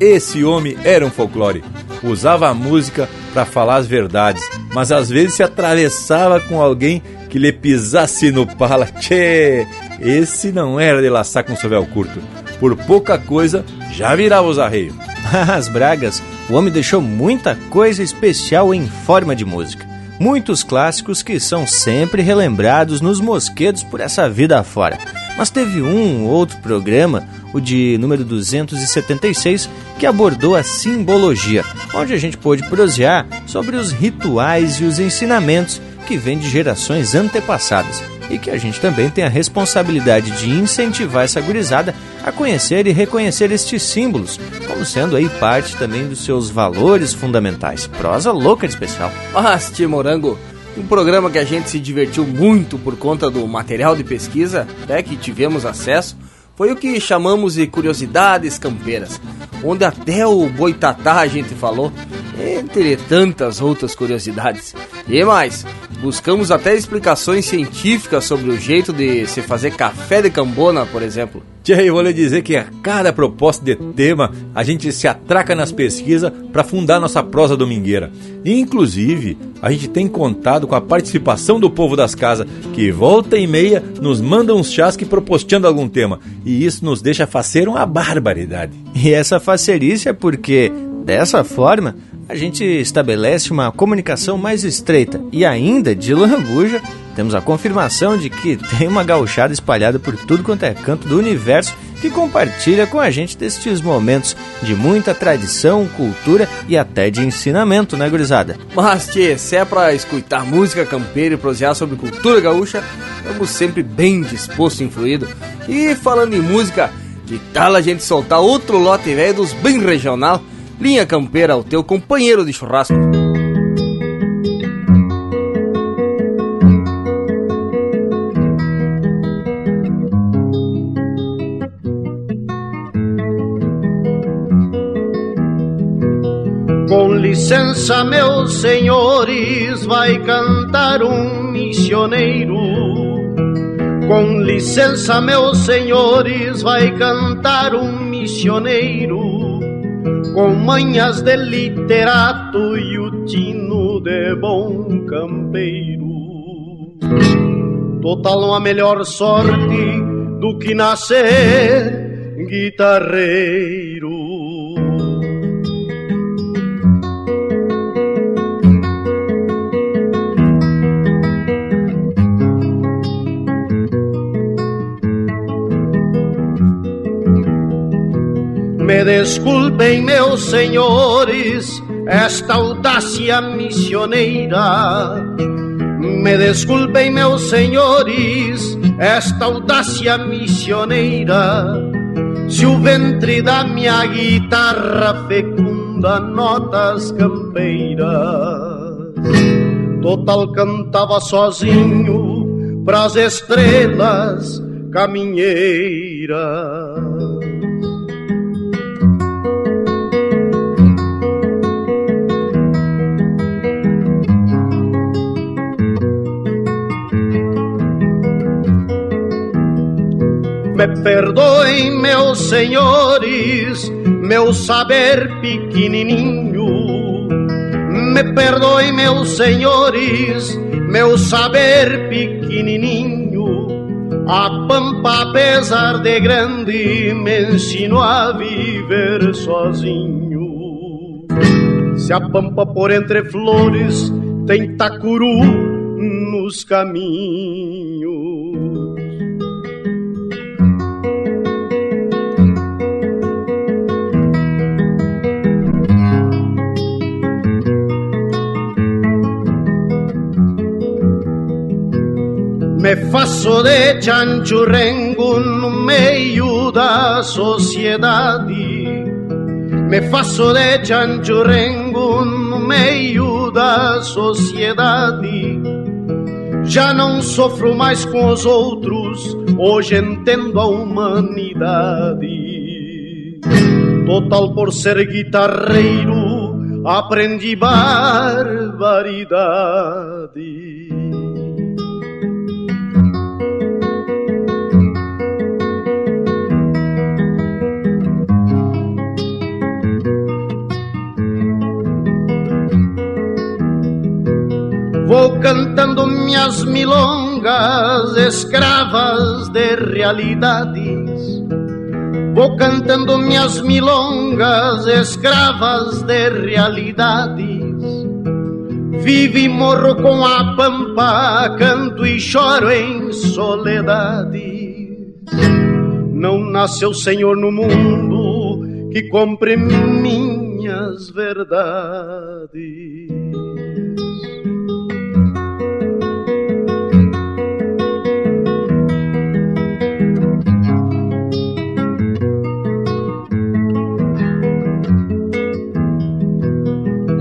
Esse homem era um folclore. Usava a música para falar as verdades, mas às vezes se atravessava com alguém que lhe pisasse no pala. Tchê, esse não era de laçar com sovel curto. Por pouca coisa, já virava os arreios. As bragas, o homem deixou muita coisa especial em forma de música. Muitos clássicos que são sempre relembrados nos mosquedos por essa vida afora. Mas teve um outro programa, o de número 276, que abordou a simbologia, onde a gente pôde prosear sobre os rituais e os ensinamentos que vêm de gerações antepassadas e que a gente também tem a responsabilidade de incentivar essa gurizada a conhecer e reconhecer estes símbolos, como sendo aí parte também dos seus valores fundamentais. Prosa louca de especial. Mas, tio Morango, um programa que a gente se divertiu muito por conta do material de pesquisa, até que tivemos acesso, foi o que chamamos de curiosidades campeiras, onde até o boitatá a gente falou, entre tantas outras curiosidades. E mais, buscamos até explicações científicas sobre o jeito de se fazer café de cambona, por exemplo. Tchê, eu vou lhe dizer que a cada proposta de tema a gente se atraca nas pesquisas para fundar nossa prosa domingueira. Inclusive, a gente tem contado com a participação do povo das casas, que volta e meia nos manda uns chasque proposteando algum tema. E isso nos deixa fazer uma barbaridade. E essa facerice é porque, dessa forma, a gente estabelece uma comunicação mais estreita e ainda de lambuja temos a confirmação de que tem uma gauchada espalhada por tudo quanto é canto do universo que compartilha com a gente destes momentos de muita tradição, cultura e até de ensinamento, né, gurizada? Mas, tchê, se é pra escutar música campeira e prosear sobre cultura gaúcha, estamos sempre bem disposto e influído. E falando em música, que tal a gente soltar outro lote velho dos bem regional? Linha Campeira, o teu companheiro de churrasco. Com licença, meus senhores, vai cantar um missioneiro. Com licença, meus senhores, vai cantar um missioneiro. Com manhas de literato e o tino de bom campeiro. Total uma melhor sorte do que nascer guitarreiro. Me desculpem, meus senhores, esta audácia missioneira. Me desculpem, meus senhores, esta audácia missioneira. Se o ventre da minha guitarra fecunda notas campeiras, total cantava sozinho pras estrelas caminheiras. Me perdoem, meus senhores, meu saber pequenininho. Me perdoem, meus senhores, meu saber pequenininho. A pampa, apesar de grande, me ensinou a viver sozinho. Se a pampa por entre flores tem tacuru, nos caminhos. Me faço de chanchurrengo no meio da sociedade. Me faço de chanchurrengo no meio da sociedade. Já não sofro mais com os outros, hoje entendo a humanidade. Total por ser guitarreiro, aprendi barbaridade. Vou cantando minhas milongas, escravas de realidades. Vou cantando minhas milongas, escravas de realidades. Vivo e morro com a pampa, canto e choro em soledade. Não nasceu Senhor no mundo que compre minhas verdades.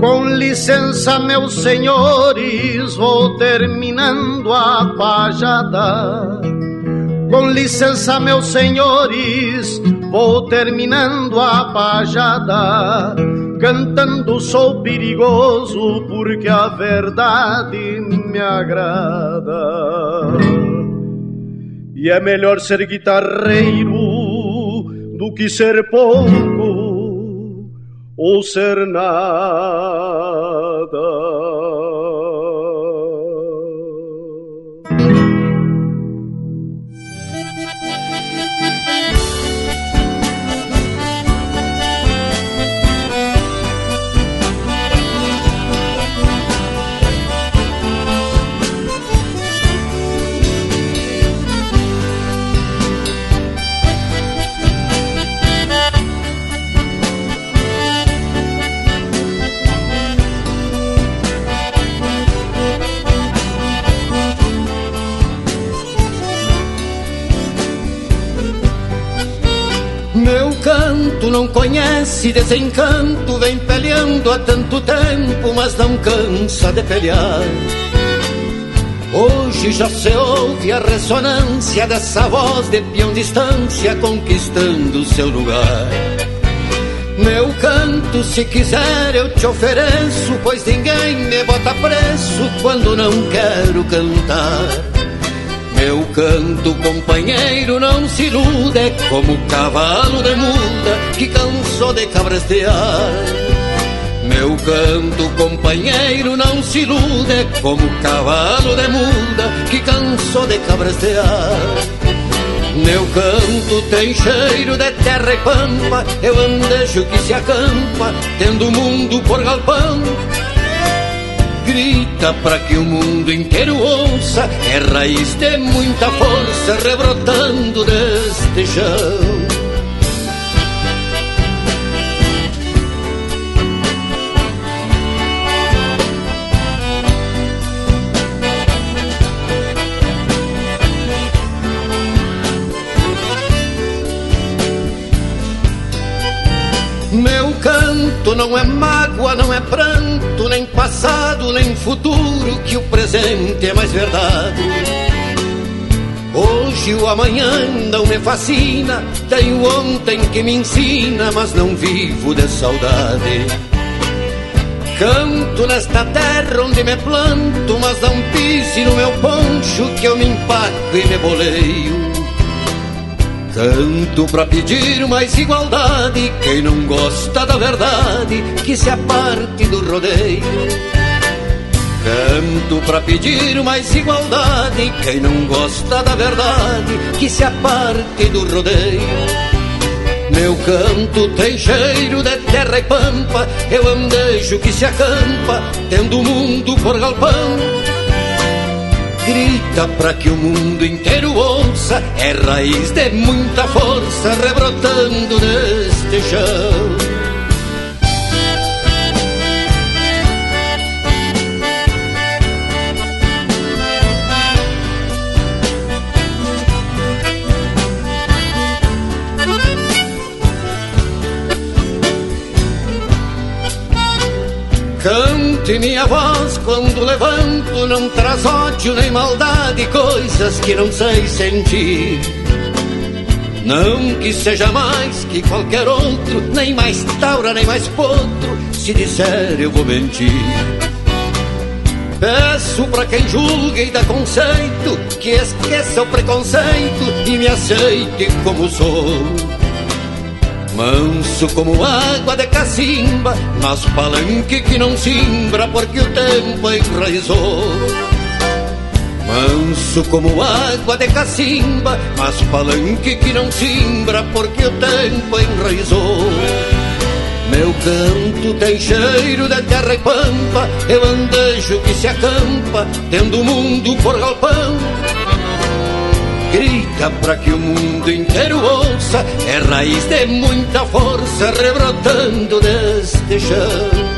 Com licença, meus senhores, vou terminando a pajada. Com licença, meus senhores, vou terminando a pajada. Cantando sou perigoso porque a verdade me agrada. E é melhor ser guitarreiro do que ser pouco ou ser nada. Não conhece desencanto, vem peleando há tanto tempo, mas não cansa de pelear. Hoje já se ouve a ressonância dessa voz de peão distância conquistando seu lugar. Meu canto, se quiser, eu te ofereço, pois ninguém me bota preço quando não quero cantar. Meu canto, companheiro, não se ilude como cavalo de muda que cansou de cabrestear. Meu canto, companheiro, não se ilude como cavalo de muda que cansou de cabrestear. Meu canto tem cheiro de terra e pampa, eu andejo que se acampa, tendo o mundo por galpão para que o mundo inteiro ouça, é raiz de muita força rebrotando deste chão. Canto não é mágoa, não é pranto, nem passado, nem futuro, que o presente é mais verdade. Hoje o amanhã não me fascina, tenho ontem que me ensina, mas não vivo de saudade. Canto nesta terra onde me planto, mas não pise no meu poncho que eu me empaco e me boleio. Canto pra pedir mais igualdade, quem não gosta da verdade, que se aparte do rodeio. Canto pra pedir mais igualdade, quem não gosta da verdade, que se aparte do rodeio. Meu canto tem cheiro de terra e pampa, eu andejo que se acampa, tendo o mundo por galpão. Grita pra que o mundo inteiro ouça, é raiz de muita força rebrotando neste chão. Cante minha voz quando levanto, não traz ódio nem maldade, coisas que não sei sentir. Não que seja mais que qualquer outro, nem mais taura, nem mais potro, se disser eu vou mentir. Peço pra quem julga e dá conceito, que esqueça o preconceito e me aceite como sou. Manso como água de cacimba, mas palanque que não simbra porque o tempo enraizou. Manso como água de cacimba, mas palanque que não simbra porque o tempo enraizou. Meu canto tem cheiro de terra e pampa, eu andejo que se acampa, tendo o mundo por galpão grita pra que o mundo inteiro ouça, é raiz de muita força rebrotando deste chão.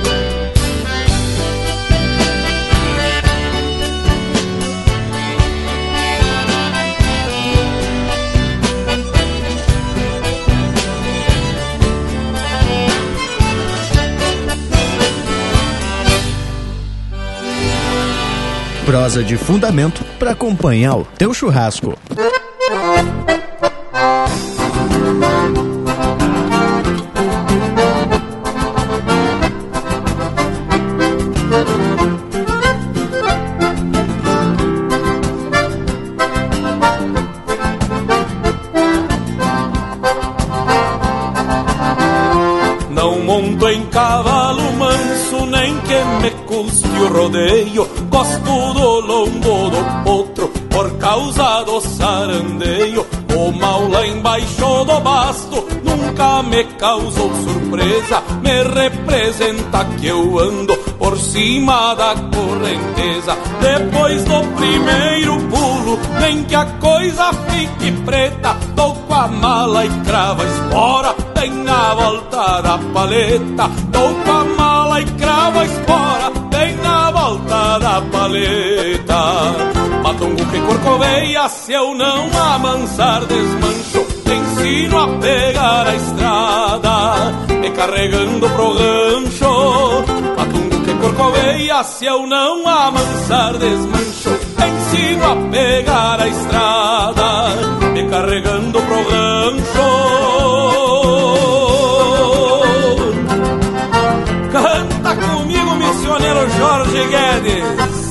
Prosa de fundamento para acompanhar o teu churrasco. Causou surpresa. Me representa que eu ando por cima da correnteza. Depois do primeiro pulo, nem que a coisa fique preta. Dou com a mala e crava espora, bem na volta da paleta. Dou com a mala e crava espora, bem na volta da paleta. Matungo que corcoveia, se eu não amansar desmancho, se eu não amansar desmancho, ensino a pegar a estrada, me carregando pro rancho. Canta comigo, missioneiro Jorge Guedes.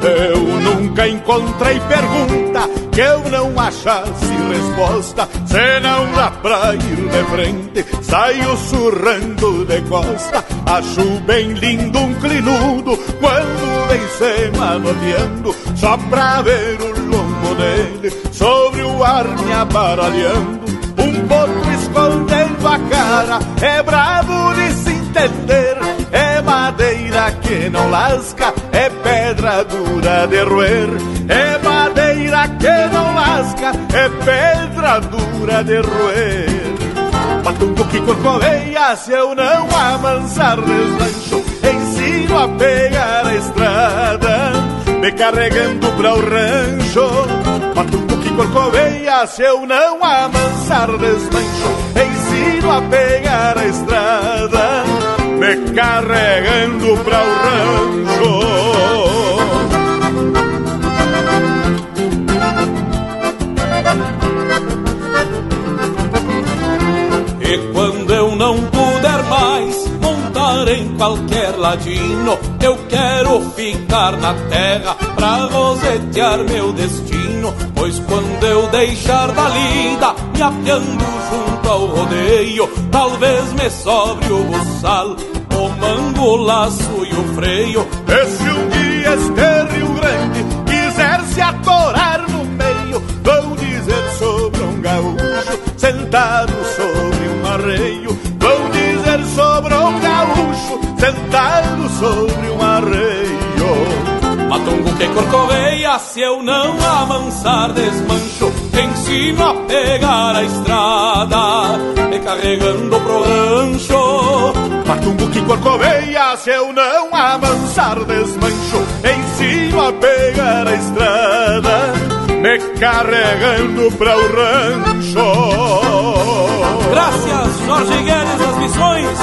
Eu nunca encontrei pergunta que eu não achasse resposta. Se não dá pra ir de frente, saio surrando de costa. Acho bem lindo um clinudo quando vem se manoteando, só pra ver o lombo dele sobre o ar me abaralhando. Um potro escondendo a cara, é bravo de se entender. É madeira que não lasca, é pedra dura de roer. É madeira que não lasca, é pedra dura de roer. Matungo que corcoveia, se eu não amansar deslancho, ensino a pegar a estrada, me carregando pra o rancho. Matungo que corcoveia, se eu não amansar deslancho, ensino a pegar a estrada, me carregando pra o rancho. Qualquer ladino, eu quero ficar na terra pra rosetear meu destino. Pois quando eu deixar da lida, me apiando junto ao rodeio, talvez me sobre o buçal, o mango, o laço e o freio. E se um dia este Mas se eu não amansar desmancho, ensino a pegar a estrada, me carregando pro rancho. Matumbo que corcoveia, se eu não amansar desmancho, ensino a pegar a estrada, me carregando para o rancho. Graças, Jorge Guedes das Missões,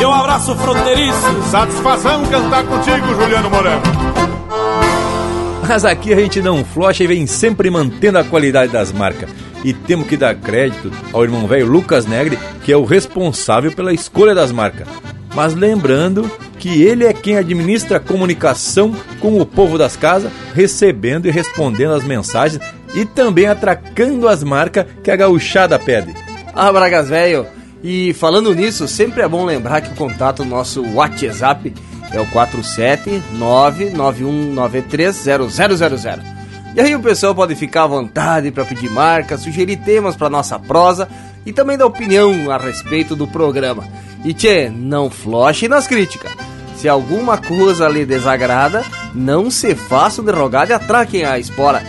e um abraço fronteiriço. Satisfação cantar contigo, Juliano Moreno. Mas aqui a gente não flocha e vem sempre mantendo a qualidade das marcas. E temos que dar crédito ao irmão velho Lucas Negre, que é o responsável pela escolha das marcas. Mas lembrando que ele é quem administra a comunicação com o povo das casas, recebendo e respondendo as mensagens e também atracando as marcas que a gauchada pede. Ah, Bragas velho, e falando nisso, sempre é bom lembrar que o contato do nosso WhatsApp é o 47991930000. E aí o pessoal pode ficar à vontade para pedir marcas, sugerir temas para nossa prosa e também dar opinião a respeito do programa. E tchê, não floche nas críticas. Se alguma coisa lhe desagrada, não se faça de rogado e atraquem a espora.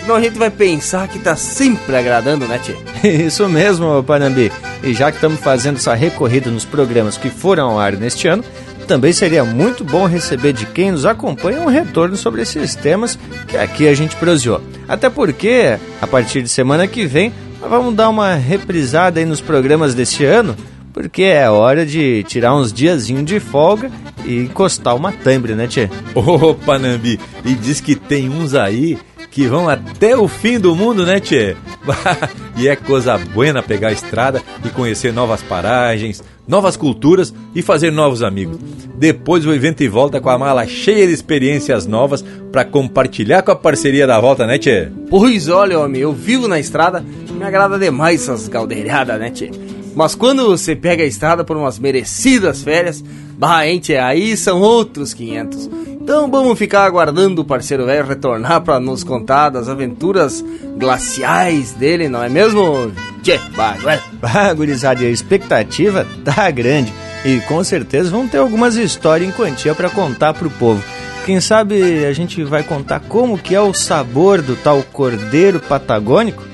Senão a gente vai pensar que tá sempre agradando, né, tchê? Isso mesmo, Panambi. E já que estamos fazendo essa recorrida nos programas que foram ao ar neste ano, também seria muito bom receber de quem nos acompanha um retorno sobre esses temas que aqui a gente proseou. Até porque, a partir de semana que vem, nós vamos dar uma reprisada aí nos programas deste ano, porque é hora de tirar uns diazinhos de folga e encostar uma tambre, né, Tchê? Ô, Panambi, e diz que tem uns aí que vão até o fim do mundo, né, Tchê? e é coisa buena pegar a estrada e conhecer novas paragens, novas culturas e fazer novos amigos. Depois o evento e volta com a mala cheia de experiências novas para compartilhar com a parceria da volta, né, Tchê? Pois olha, homem, eu vivo na estrada e me agrada demais essas galdeiradas, né, Tchê? Mas quando você pega a estrada por umas merecidas férias, bah, tchê, aí são outros 500. Então vamos ficar aguardando o parceiro velho retornar para nos contar das aventuras glaciais dele, não é mesmo? Tchê, bah, ué. Bah, gurizada, a expectativa tá grande. E com certeza vão ter algumas histórias em quantia para contar pro povo. Quem sabe a gente vai contar como que é o sabor do tal cordeiro patagônico?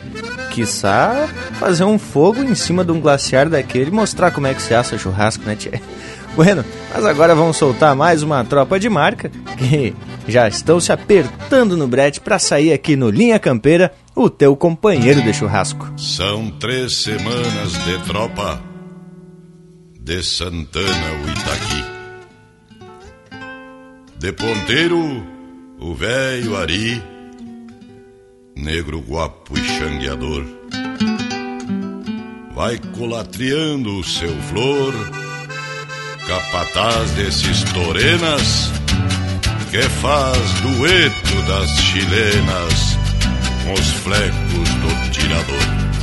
Quiçá fazer um fogo em cima de um glaciar daquele e mostrar como é que se assa churrasco, né, tia? Bueno, mas agora vamos soltar mais uma tropa de marca que já estão se apertando no brete para sair aqui no Linha Campeira, o teu companheiro de churrasco. São três semanas de tropa de Santana o Itaqui. De ponteiro, o velho Ari, negro guapo e xangueador. Vai colatriando o seu flor capataz desses torenas, que faz dueto das chilenas com os flecos do tirador.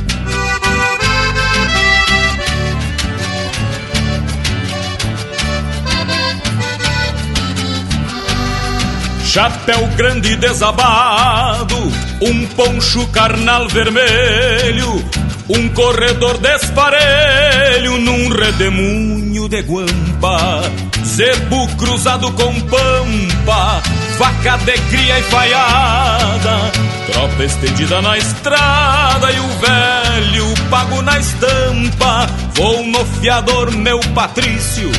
Chapéu grande desabado, um poncho carnal vermelho, um corredor desparelho num redemoinho de guampa, zebu cruzado com pampa, vaca de cria e falhada, tropa estendida na estrada e o velho pago na estampa. Vou no fiador, meu Patrício,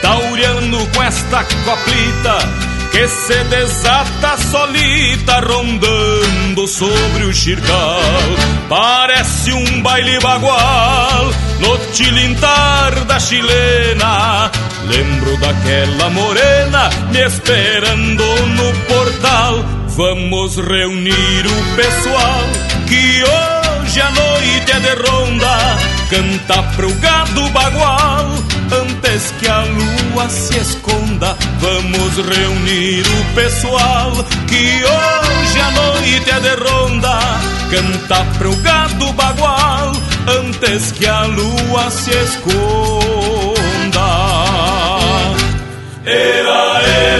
tauriano com esta coplita que se desata solita rondando sobre o xircal. Parece um baile bagual no tilintar da chilena. Lembro daquela morena me esperando no portal. Vamos reunir o pessoal que hoje a noite é de ronda. Canta pro gado bagual antes que a lua se esconda. Vamos reunir o pessoal que hoje a noite é de ronda. Canta pro gado bagual antes que a lua se esconda. Era, era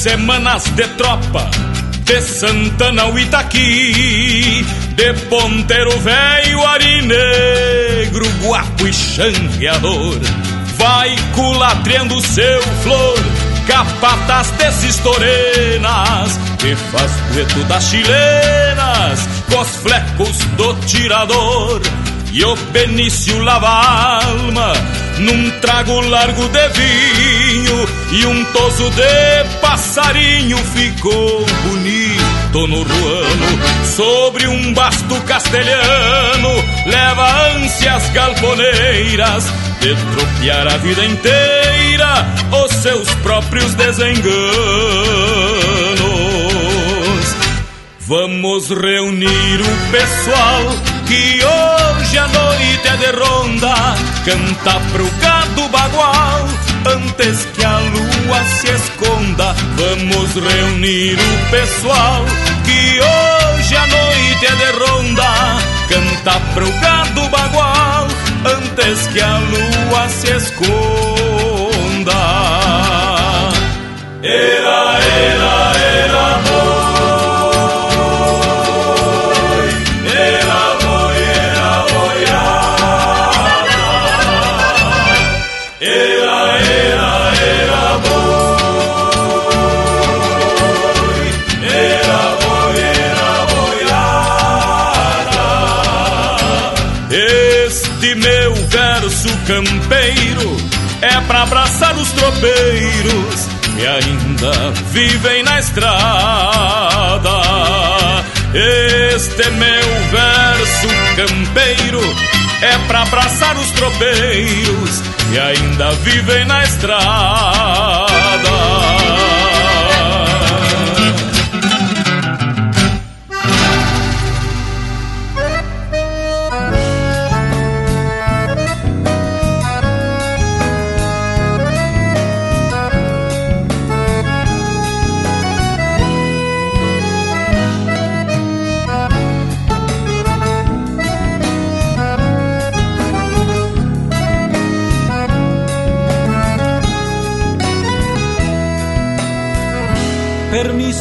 Semanas de tropa de Santana ao Itaqui, de ponteiro velho, ari negro, guapo e xangueador. Vai culatreando seu flor, capatas desses torenas, que faz dueto das chilenas, com os flecos do tirador. E o Benício lava a alma num trago largo de vinho e um toso de passarinho ficou bonito no ruano. Sobre um basto castelhano leva ânsias galponeiras de tropear a vida inteira os seus próprios desenganos. Vamos reunir o pessoal que hoje a noite é de ronda, canta pro gado bagual, antes que a lua se esconda. Vamos reunir o pessoal, que hoje a noite é de ronda, canta pro gado bagual, antes que a lua se esconda. Era, era, campeiro é pra abraçar os tropeiros que ainda vivem na estrada. Este meu verso campeiro é pra abraçar os tropeiros que ainda vivem na estrada.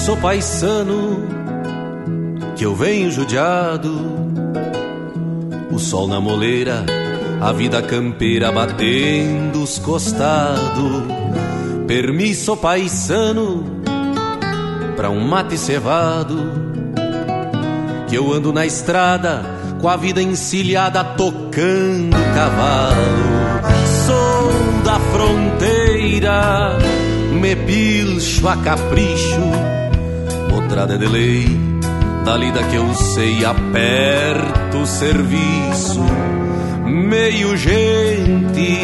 Permisso paisano, que eu venho judiado. O sol na moleira, a vida campeira batendo os costados. Permisso paisano, pra um mate cevado. Que eu ando na estrada, com a vida encilhada, tocando cavalo. Sou da fronteira me pilcho a capricho, modrada de lei, da que eu sei, aperto o serviço, meio gente,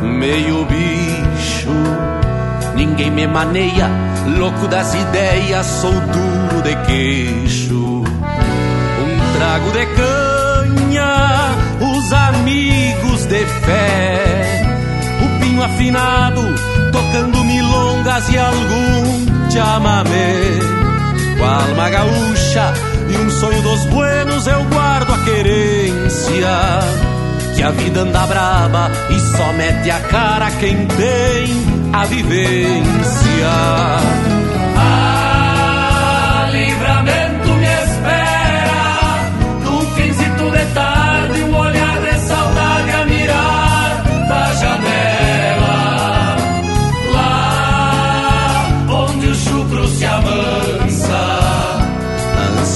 meio bicho, ninguém me maneia, louco das ideias, sou duro de queixo, um trago de canha, os amigos de fé, o pinho afinado tocando milongas e algum chamamé. Com a alma gaúcha e um sonho dos buenos eu guardo a querência. Que a vida anda braba e só mete a cara quem tem a vivência.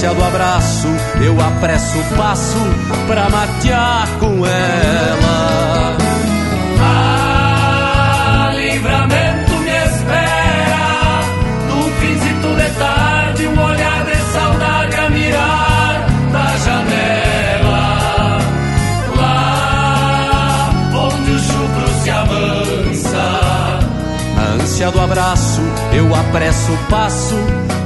Ânsia do abraço, eu apresso o passo pra matear com ela. Ah, livramento me espera, num finzito de tarde, um olhar de saudade a mirar da janela. Lá onde o chucro se avança ânsia do abraço, eu apresso o passo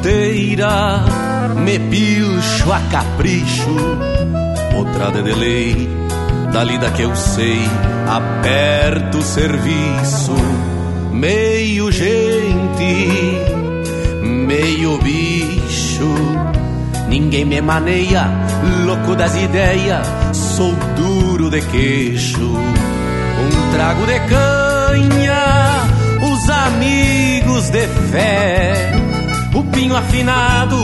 fronteira me pilcho a capricho, outra de lei, da lida que eu sei, aperto o serviço, meio gente, meio bicho, ninguém me maneia, louco das ideias, sou duro de queixo, um trago de canha, os amigos de fé o pinho afinado,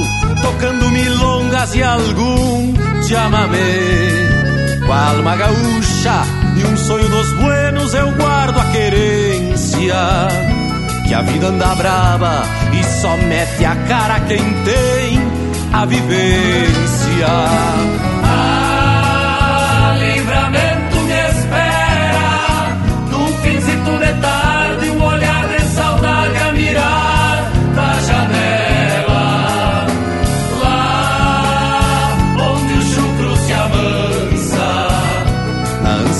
tocando milongas e algum chamamé. Com a alma gaúcha e um sonho dos buenos, eu guardo a querência. Que a vida anda brava e só mete a cara quem tem a vivência. Ah, livramento me espera, num fincito de tarde,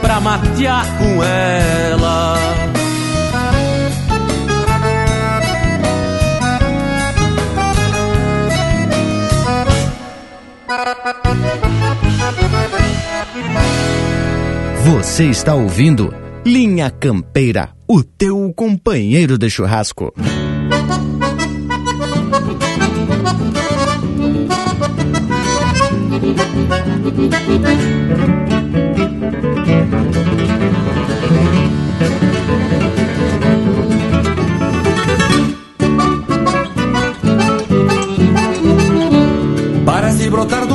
pra matear com ela. Você está ouvindo Linha Campeira, o teu companheiro de churrasco.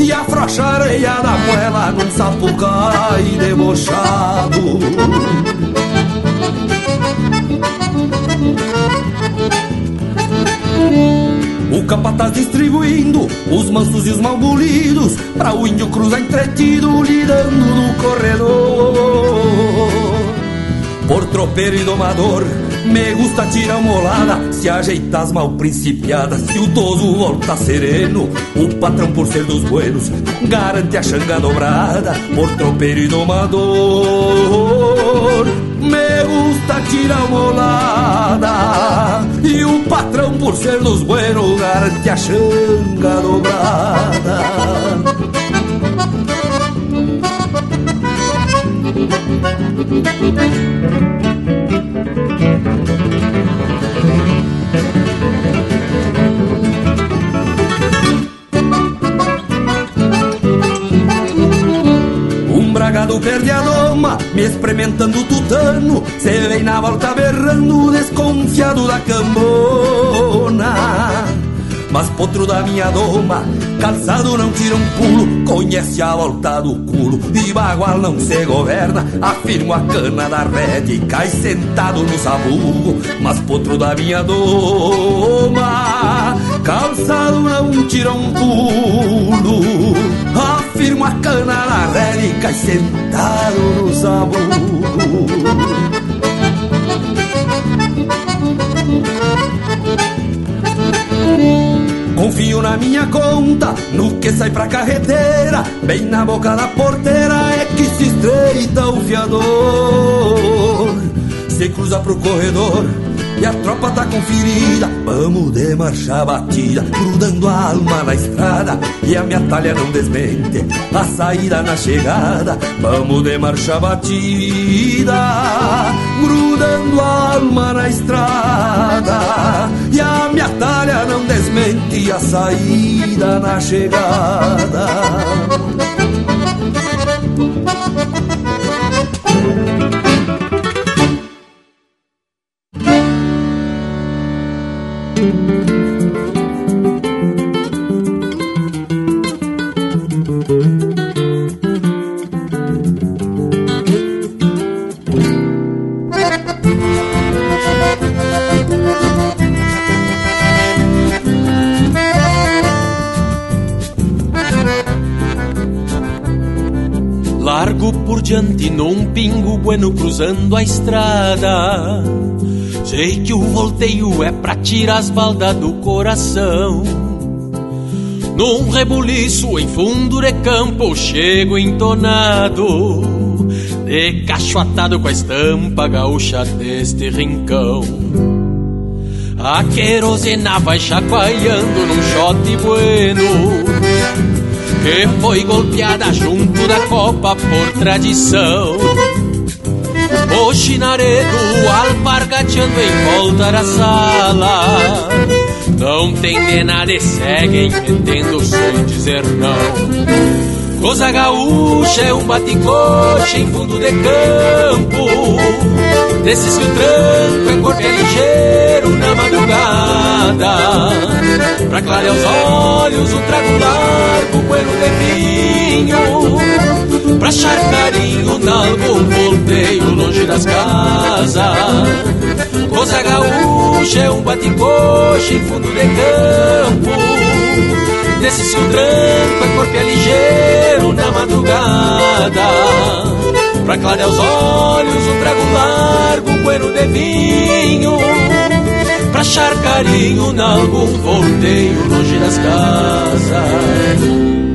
e afrouxa a areia da moela num sapucai debochado. O capataz distribuindo os mansos e os malbolidos Pra o índio cruzar entretido lidando no corredor. Por tropeiro e domador me gusta tirar molada, se ajeitar as mal principiadas, se o toso volta sereno, o patrão por ser dos buenos, garante a xanga dobrada, por tropeiro e domador. Me gusta tirar molada, e o patrão por ser dos buenos, garante a xanga dobrada. Um doma, me experimentando o tutano Se vem na volta berrando, desconfiado da cambona. Mas potro da minha doma, calçado não tira um pulo Conhece a volta do culo, e bagual não se governa Afirmo a cana da rede e cai sentado no sabugo. Mas potro da minha doma, calçado não tira um pulo Afirmo a cana da rede e sentado no sabugo Confio na minha conta, no que sai pra carreteira, bem na boca da porteira é que se estreita o fiador. Se cruza pro corredor, e a tropa tá conferida. Vamos de marcha batida, grudando a alma na estrada. E a minha talha não desmente a saída na chegada. Vamos de marcha batida, grudando a alma na estrada. E a minha talha não desmente a saída na chegada. Bueno cruzando a estrada. Sei que o volteio é pra tirar as baldas do coração. Num rebuliço em fundo de campo chego entonado, de cachoatado com a estampa gaúcha deste rincão. A querosena vai chacoalhando num shot bueno que foi golpeada junto da copa por tradição. O chinaredo alpargateando em volta da sala. Não tem de nada e seguem metendo sem dizer não. Coisa gaúcha é um baticoche em fundo de campo. Desses que o tranco é corpo ligeiro na madrugada. Pra clarear os olhos um trago largo, bueno de vinho Pra achar carinho nalgum volteio longe das casas. Coisa gaúcha é um baticoche em fundo de campo. Desses que o tranco é corpo é ligeiro na madrugada. Pra clarear os olhos um trago largo, bueno de vinho. Pra achar carinho nalgum volteio longe das casas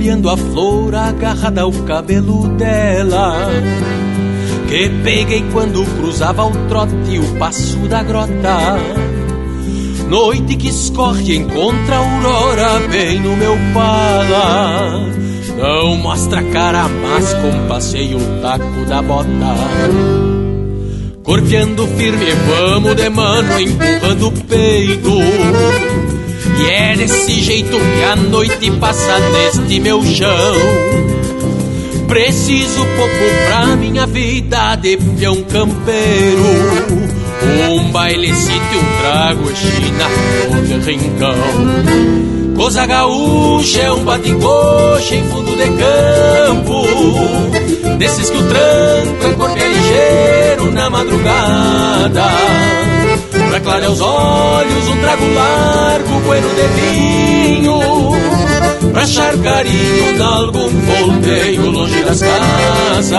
coloreando a flor agarrada ao cabelo dela Que peguei quando cruzava o trote o passo da grota. Noite que escorre encontra a aurora bem no meu pala Não mostra cara, mas compasseio o taco da bota. Corteando firme, vamos de mano, empurrando o peito e é desse jeito que a noite passa neste meu chão. Preciso pouco pra minha vida de peão campeiro. Um bailecito, um trago china de rincão. Coisa gaúcha é um baticoche em fundo de campo. Desses que o tranco é corpo ligeiro na madrugada. Pra clarear os olhos, um trago largo, bueno de vinho Pra achar carinho nalgum volteio longe das casas.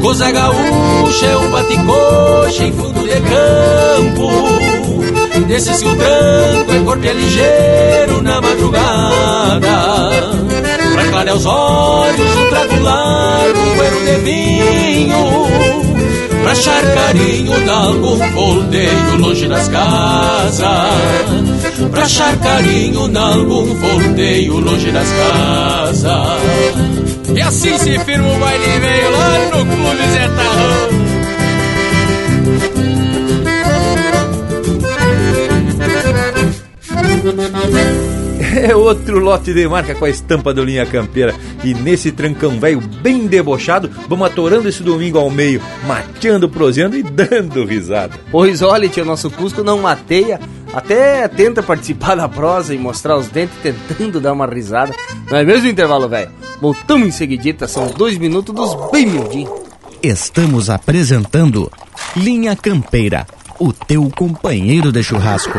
Coisa gaúcha é um baticoche em fundo de campo Desses que o tranco é corpo é ligeiro na madrugada. Pra clarear os olhos, um trago largo, bueno de vinho Pra achar carinho nalgum volteio longe das casas. Pra achar carinho nalgum volteio longe das casas. E assim se firma o baile veio lá no Clube Zé É outro lote de marca com a estampa do Linha Campeira. E nesse trancão velho bem debochado, vamos atorando esse domingo ao meio, mateando, proseando e dando risada. Pois olha, tio, nosso Cusco não mateia, até tenta participar da prosa e mostrar os dentes tentando dar uma risada. Não é mesmo intervalo, velho? Voltamos em seguidita, são dois minutos dos bem miudinhos. Estamos apresentando Linha Campeira, o teu companheiro de churrasco.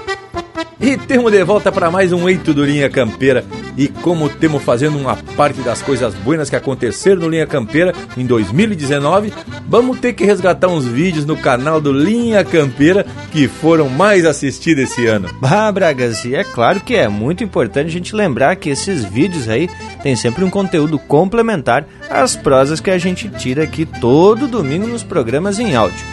E temos de volta para mais um Eito do Linha Campeira. E como temos fazendo uma parte das coisas buenas que aconteceram no Linha Campeira em 2019, vamos ter que resgatar uns vídeos no canal do Linha Campeira que foram mais assistidos esse ano. Ah, Bragas, e é claro que é muito importante a gente lembrar que esses vídeos aí tem sempre um conteúdo complementar às prosas que a gente tira aqui todo domingo nos programas em áudio.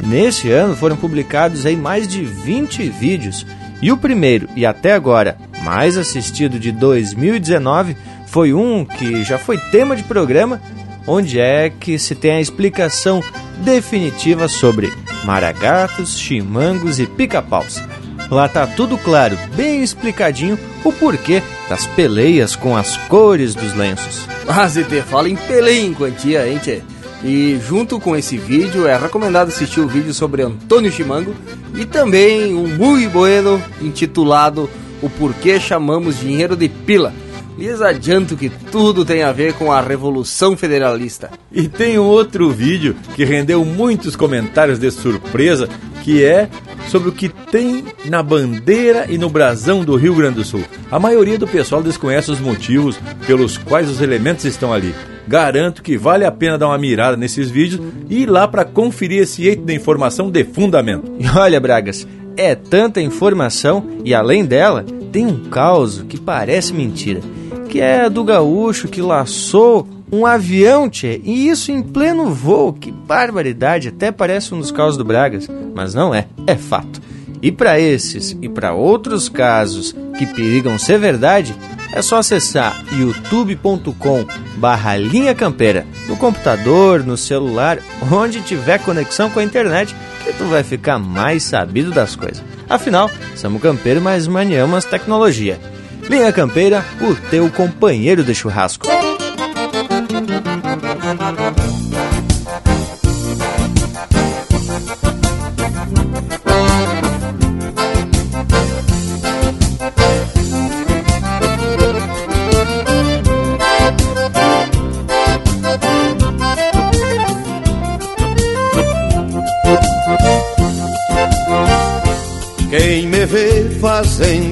Neste ano foram publicados aí mais de 20 vídeos e o primeiro, e até agora mais assistido de 2019, foi um que já foi tema de programa, onde é que se tem a explicação definitiva sobre maragatos, chimangos e pica-paus. Lá tá tudo claro, bem explicadinho, o porquê das peleias com as cores dos lenços. Ah, ZT, fala em peleia em quantia, hein, tchê? E junto com esse vídeo é recomendado assistir o vídeo sobre Antônio Chimango e também um muito bueno intitulado O Porquê Chamamos Dinheiro de Pila. Lhes adianto que tudo tem a ver com a Revolução Federalista. E tem outro vídeo que rendeu muitos comentários de surpresa, que é sobre o que tem na bandeira e no brasão do Rio Grande do Sul. A maioria do pessoal desconhece os motivos pelos quais os elementos estão ali. Garanto que vale a pena dar uma mirada nesses vídeos e ir lá para conferir esse eito de informação de fundamento. E olha, Bragas, é tanta informação e além dela, tem um caos que parece mentira, que é do gaúcho que laçou um avião, tchê, e isso em pleno voo. Que barbaridade, até parece um dos casos do Bragas, mas não é, é fato. E para esses e para outros casos que perigam ser verdade, é só acessar youtube.com barra linha campeira no computador, no celular, onde tiver conexão com a internet, que tu vai ficar mais sabido das coisas. Afinal, somos campeiro, mas maniamos tecnologia. Linha Campeira, o teu companheiro de churrasco.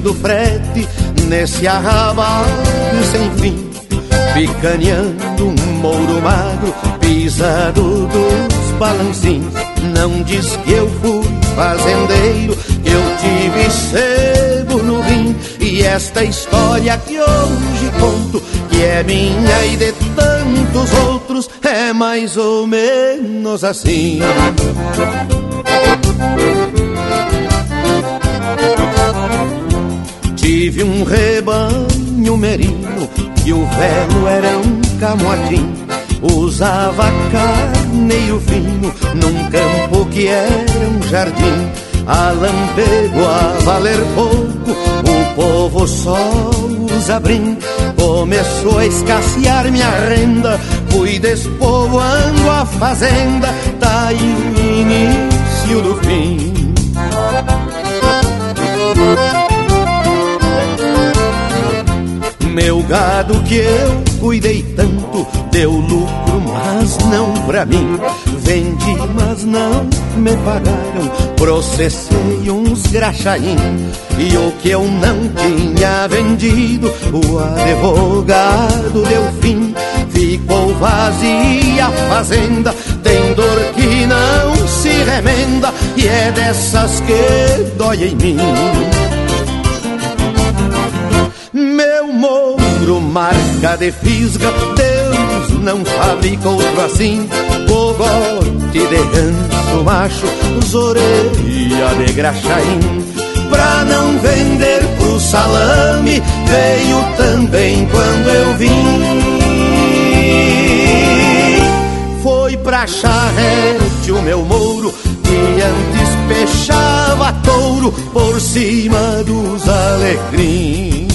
Fazendo frete nesse arrabalho sem fim, picaneando um mouro magro, pisado dos balancins. Não diz que eu fui fazendeiro, que eu tive sebo no rim. E esta história que hoje conto, que é minha e de tantos outros, é mais ou menos assim. Tive um rebanho merino e o velho era um camotim. Usava carneiro fino num campo que era um jardim. A lampego a valer pouco, o povo só usa brim. Começou a escassear minha renda, fui despovoando a fazenda, tá aí o início do fim. Meu gado que eu cuidei tanto deu lucro, mas não pra mim. Vendi, mas não me pagaram. Processei uns graxaim. E o que eu não tinha vendido, o advogado deu fim. Ficou vazia a fazenda, tem dor que não se remenda. E é dessas que dói em mim. Marca de fisga, Deus não fabrica outro assim. Cogote de ganso macho, zoreia de graxaim. Pra não vender pro salame, veio também quando eu vim. Foi pra charrete o meu mouro, que antes peixava touro por cima dos alecrins.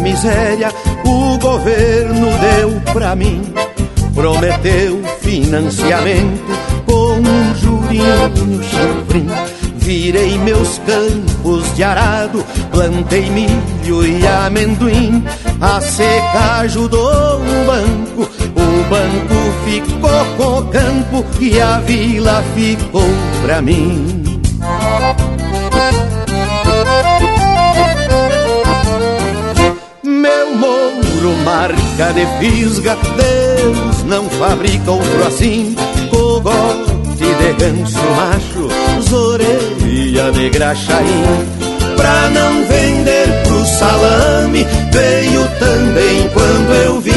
Miséria, o governo deu pra mim. Prometeu financiamento com um jurinho chifrim. Virei meus campos de arado, plantei milho e amendoim. A seca ajudou o banco, o banco ficou com o campo e a vila ficou pra mim. Marca de fisga, Deus não fabrica outro assim. Cogote de ganso macho, zoreia de graxaim. Pra não vender pro salame, veio também quando eu vim.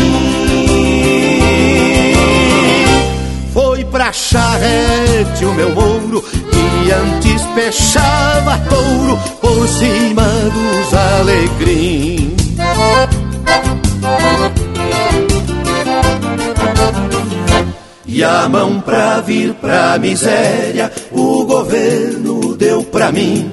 Foi pra charrete o meu mouro, que antes pechava touro por cima dos alecrim. E a mão pra vir pra miséria, o governo deu pra mim.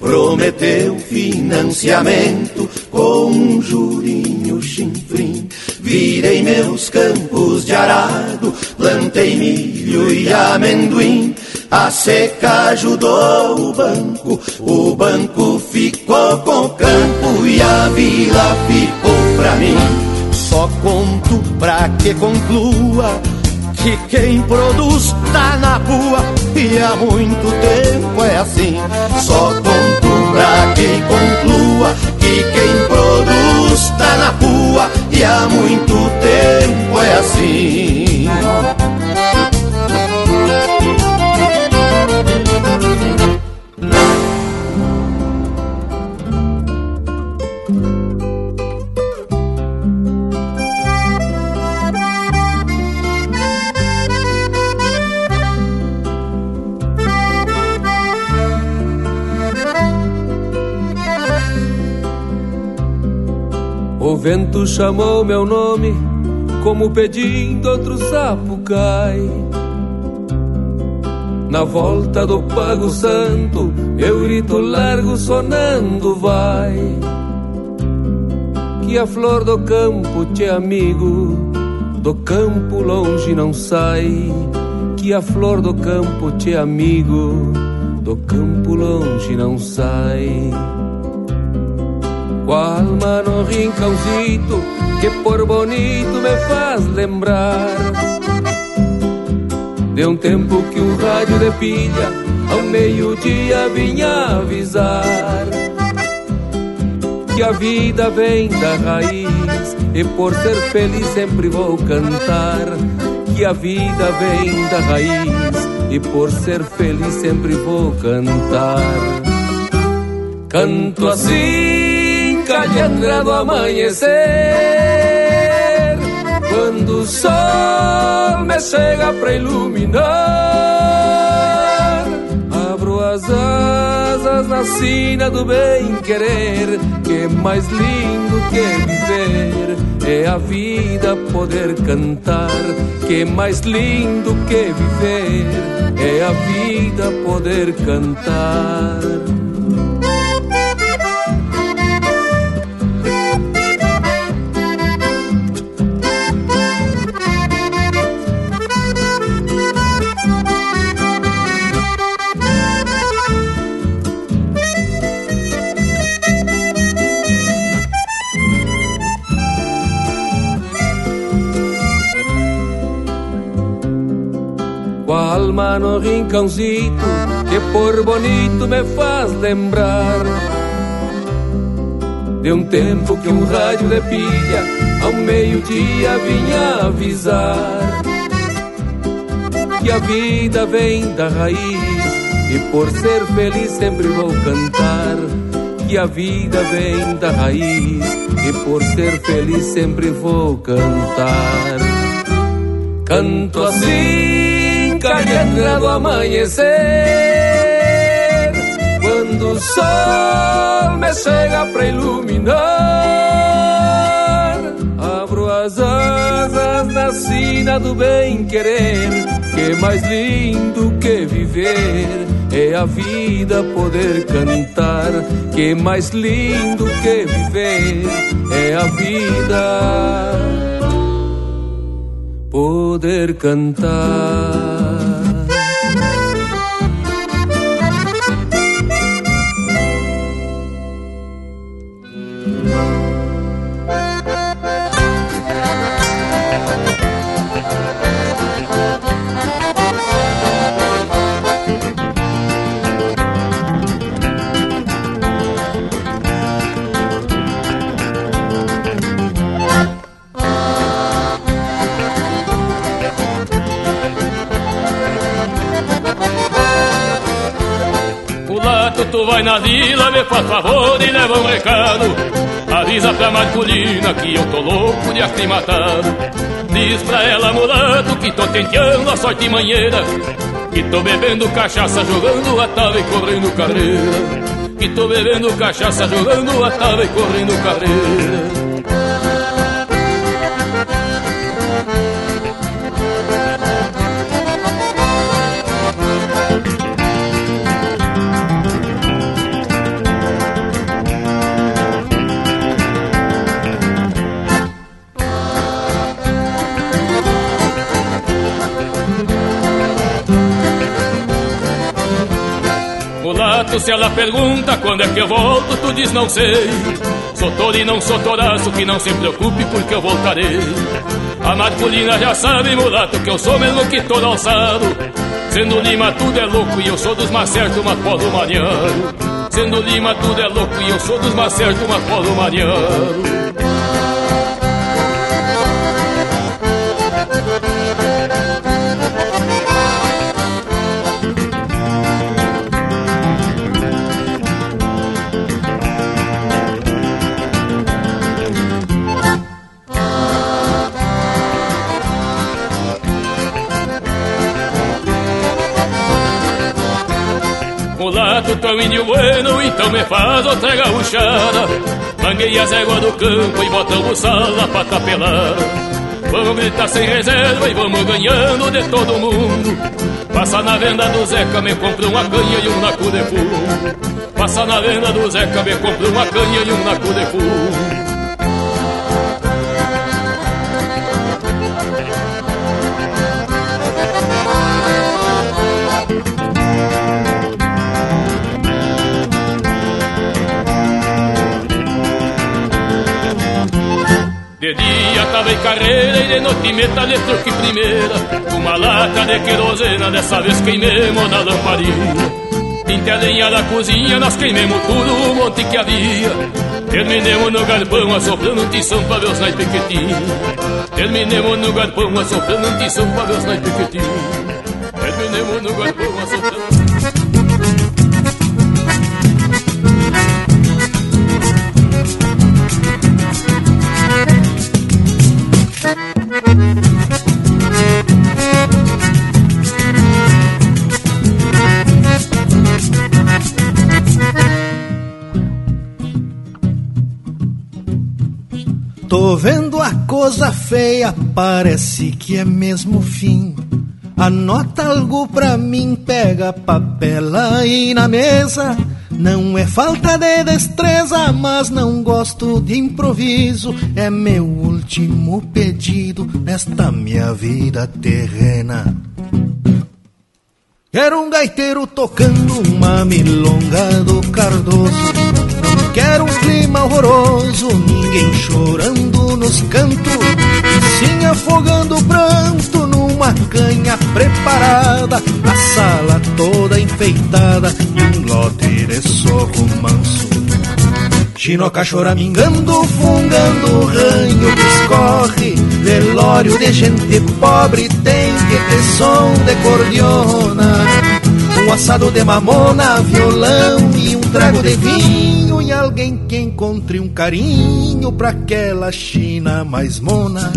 Prometeu financiamento com um jurinho chinfrim. Virei meus campos de arado, plantei milho e amendoim. A seca ajudou o banco, o banco ficou com o campo e a vila ficou pra mim. Só conto pra que conclua que quem produz tá na rua e há muito tempo é assim. Só conto pra quem conclua que quem produz tá na rua e há muito tempo é assim. Vento chamou meu nome, como pedindo outro sapo cai. Na volta do Pago Santo, eu grito largo sonando vai. Que a flor do campo te amigo, do campo longe não sai. Que a flor do campo te amigo, do campo longe não sai. Alma no rincãozito que por bonito me faz lembrar De um tempo que um rádio de pilha ao meio-dia vinha avisar Que a vida vem da raiz e por ser feliz sempre vou cantar Que a vida vem da raiz e por ser feliz sempre vou cantar. Canto assim calhandra do amanhecer. Quando o sol me chega pra iluminar Abro as asas na sina do bem-querer Que é mais lindo que viver É a vida poder cantar Que é mais lindo que viver É a vida poder cantar alma no rincãozito que por bonito me faz lembrar de um tempo que um rádio de pilha ao meio-dia vinha avisar que a vida vem da raiz e por ser feliz sempre vou cantar que a vida vem da raiz e por ser feliz sempre vou cantar. Canto assim calhandra do amanhecer Quando o sol me chega pra iluminar Abro as asas na sina do bem-querer que mais lindo que viver é a vida poder cantar. Que mais lindo que viver é a vida poder cantar. Faz favor e leva um recado. Avisa pra Marcolina que eu tô louco de aclimatado. Diz pra ela, mulato, que tô tenteando a sorte manheira. Que tô bebendo cachaça, jogando a tava e correndo carreira. Que tô bebendo cachaça, jogando a tava e correndo carreira. Se ela pergunta quando é que eu volto, tu diz não sei. Sou tolo e não sou toraço, que não se preocupe porque eu voltarei. A masculina já sabe, mulato, que eu sou mesmo que todo alçado. Sendo Lima tudo é louco e eu sou dos mais certos, mas polo mariano. Sendo Lima tudo é louco e eu sou dos mais certos, mas polo mariano. Mulato, tão índio bueno, então me faz outra gaúchada. Manguei as éguas do campo e botamos sala pra tapelar. Vamos gritar sem reserva e vamos ganhando de todo mundo. Passa na venda do Zeca, me compra uma canha e um naco de fumo. Passa na venda do Zeca, me compra uma canha e um naco de fumo. De dia tava em carreira e de noite meta truque primeira. Uma lata de querosena, dessa vez queimemos na lamparina. Pinte a lenha da cozinha, nós queimemos tudo o monte que havia. Terminemos no galpão assoprando um tição pra ver os naipes que Terminemos no galpão assoprando um tição pra ver os naipes que Terminemos no galpão assoprando coisa feia, parece que é mesmo fim. Anota algo pra mim, pega papel aí na mesa. Não é falta de destreza, mas não gosto de improviso. É meu último pedido nesta minha vida terrena. Quero um gaiteiro tocando uma milonga do Cardoso. Quero um clima horroroso, ninguém chorando nos cantos, sim afogando o pranto numa canha preparada, a sala toda enfeitada um lote de soco manso. Chinoca choramingando, fungando o ranho que escorre, velório de gente pobre tem que ter som de cordiona. Um assado de mamona, violão e trago de vinho e alguém que encontre um carinho pra aquela China mais mona.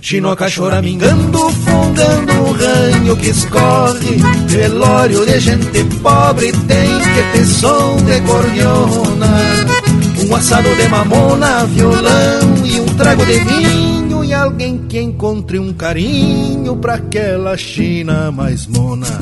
Chinoca choramingando, fungando o ranho que escorre, velório de gente pobre tem que ter som de cordiona. Um assado de mamona, violão e um trago de vinho e alguém que encontre um carinho pra aquela China mais mona.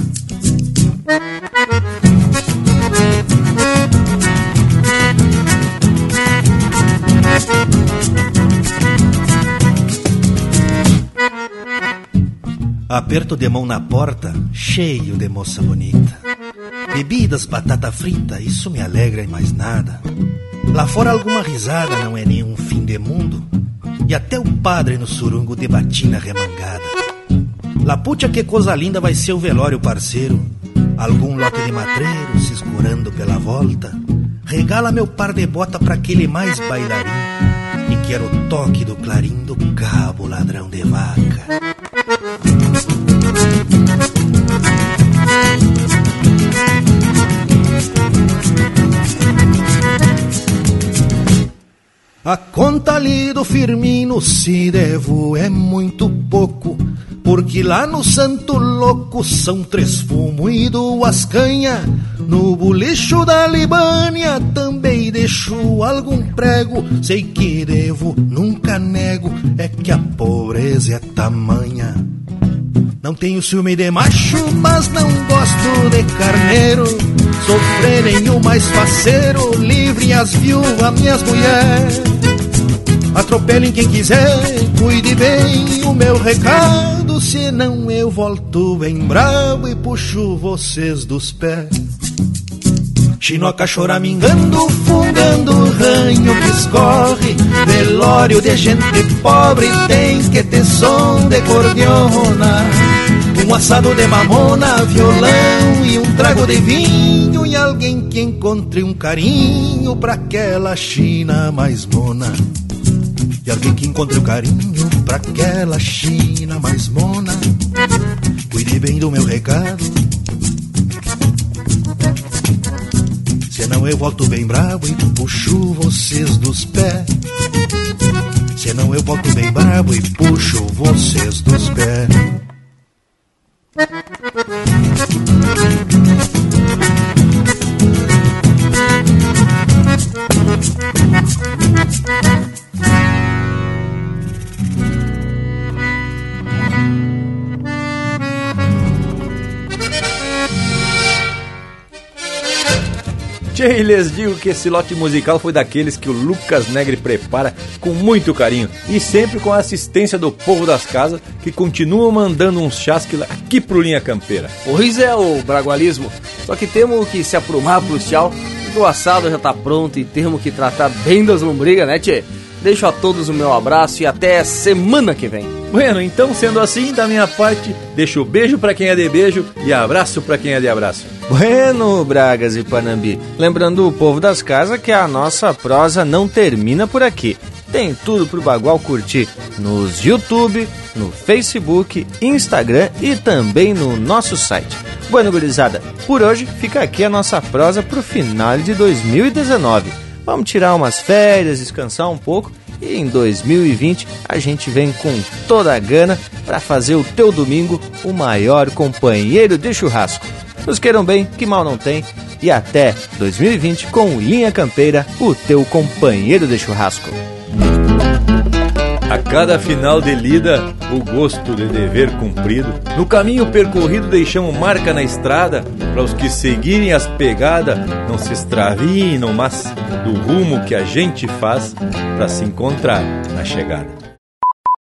Aperto de mão na porta, cheio de moça bonita. Bebidas, batata frita, isso me alegra e mais nada. Lá fora alguma risada não é nenhum fim de mundo. E até o padre no surungo de batina remangada. Lapucha que coisa linda vai ser o velório parceiro. Algum lote de matreiro se escurando pela volta. Regala meu par de bota pra aquele mais bailarim. E quero o toque do clarim do cabo ladrão de vaca. A conta ali do Firmino, se devo, é muito pouco. Porque lá no Santo Louco são três fumo e duas canha. No bolicho da Libânia também deixo algum prego. Sei que devo, nunca nego, é que a pobreza é tamanha. Não tenho ciúme de macho, mas não gosto de carneiro. Sofrerem o mais faceiro, livre as viúvas, minhas mulheres. Atropelem quem quiser, cuide bem o meu recado, senão eu volto bem bravo e puxo vocês dos pés. Chinoca choramingando, fungando o ranho que escorre Velório de gente pobre tem que ter som de cordiona Um assado de mamona, violão e um trago de vinho E alguém que encontre um carinho pra aquela China mais mona E alguém que encontre um carinho pra aquela China mais mona Cuide bem do meu recado Senão eu volto bem bravo e puxo vocês dos pés. Senão eu volto bem bravo e puxo vocês dos pés. Thank you. Tchê, lhes digo que esse lote musical foi daqueles que o Lucas Negre prepara com muito carinho e sempre com a assistência do povo das casas que continuam mandando uns chasques aqui pro Linha Campeira. Pois é, o bragualismo. Só que temos que se aprumar pro tchau, porque o assado já tá pronto e temos que tratar bem das lombrigas, né, tchê? Deixo a todos o meu abraço e até semana que vem. Bueno, então sendo assim, da minha parte, deixo beijo para quem é de beijo e abraço para quem é de abraço. Bueno, Bragas e Panambi. Lembrando o povo das casas que a nossa prosa não termina por aqui. Tem tudo pro Bagual curtir nos YouTube, no Facebook, Instagram e também no nosso site. Bueno, gurizada, por hoje fica aqui a nossa prosa pro final de 2019. Vamos tirar umas férias, descansar um pouco e em 2020 a gente vem com toda a gana para fazer o teu domingo o maior companheiro de churrasco. Nos queiram bem, que mal não tem. E até 2020 com Linha Campeira, o teu companheiro de churrasco. A cada final de lida, o gosto de dever cumprido. No caminho percorrido, deixamos marca na estrada para os que seguirem as pegadas, não se extraviem, mas do rumo que a gente faz para se encontrar na chegada.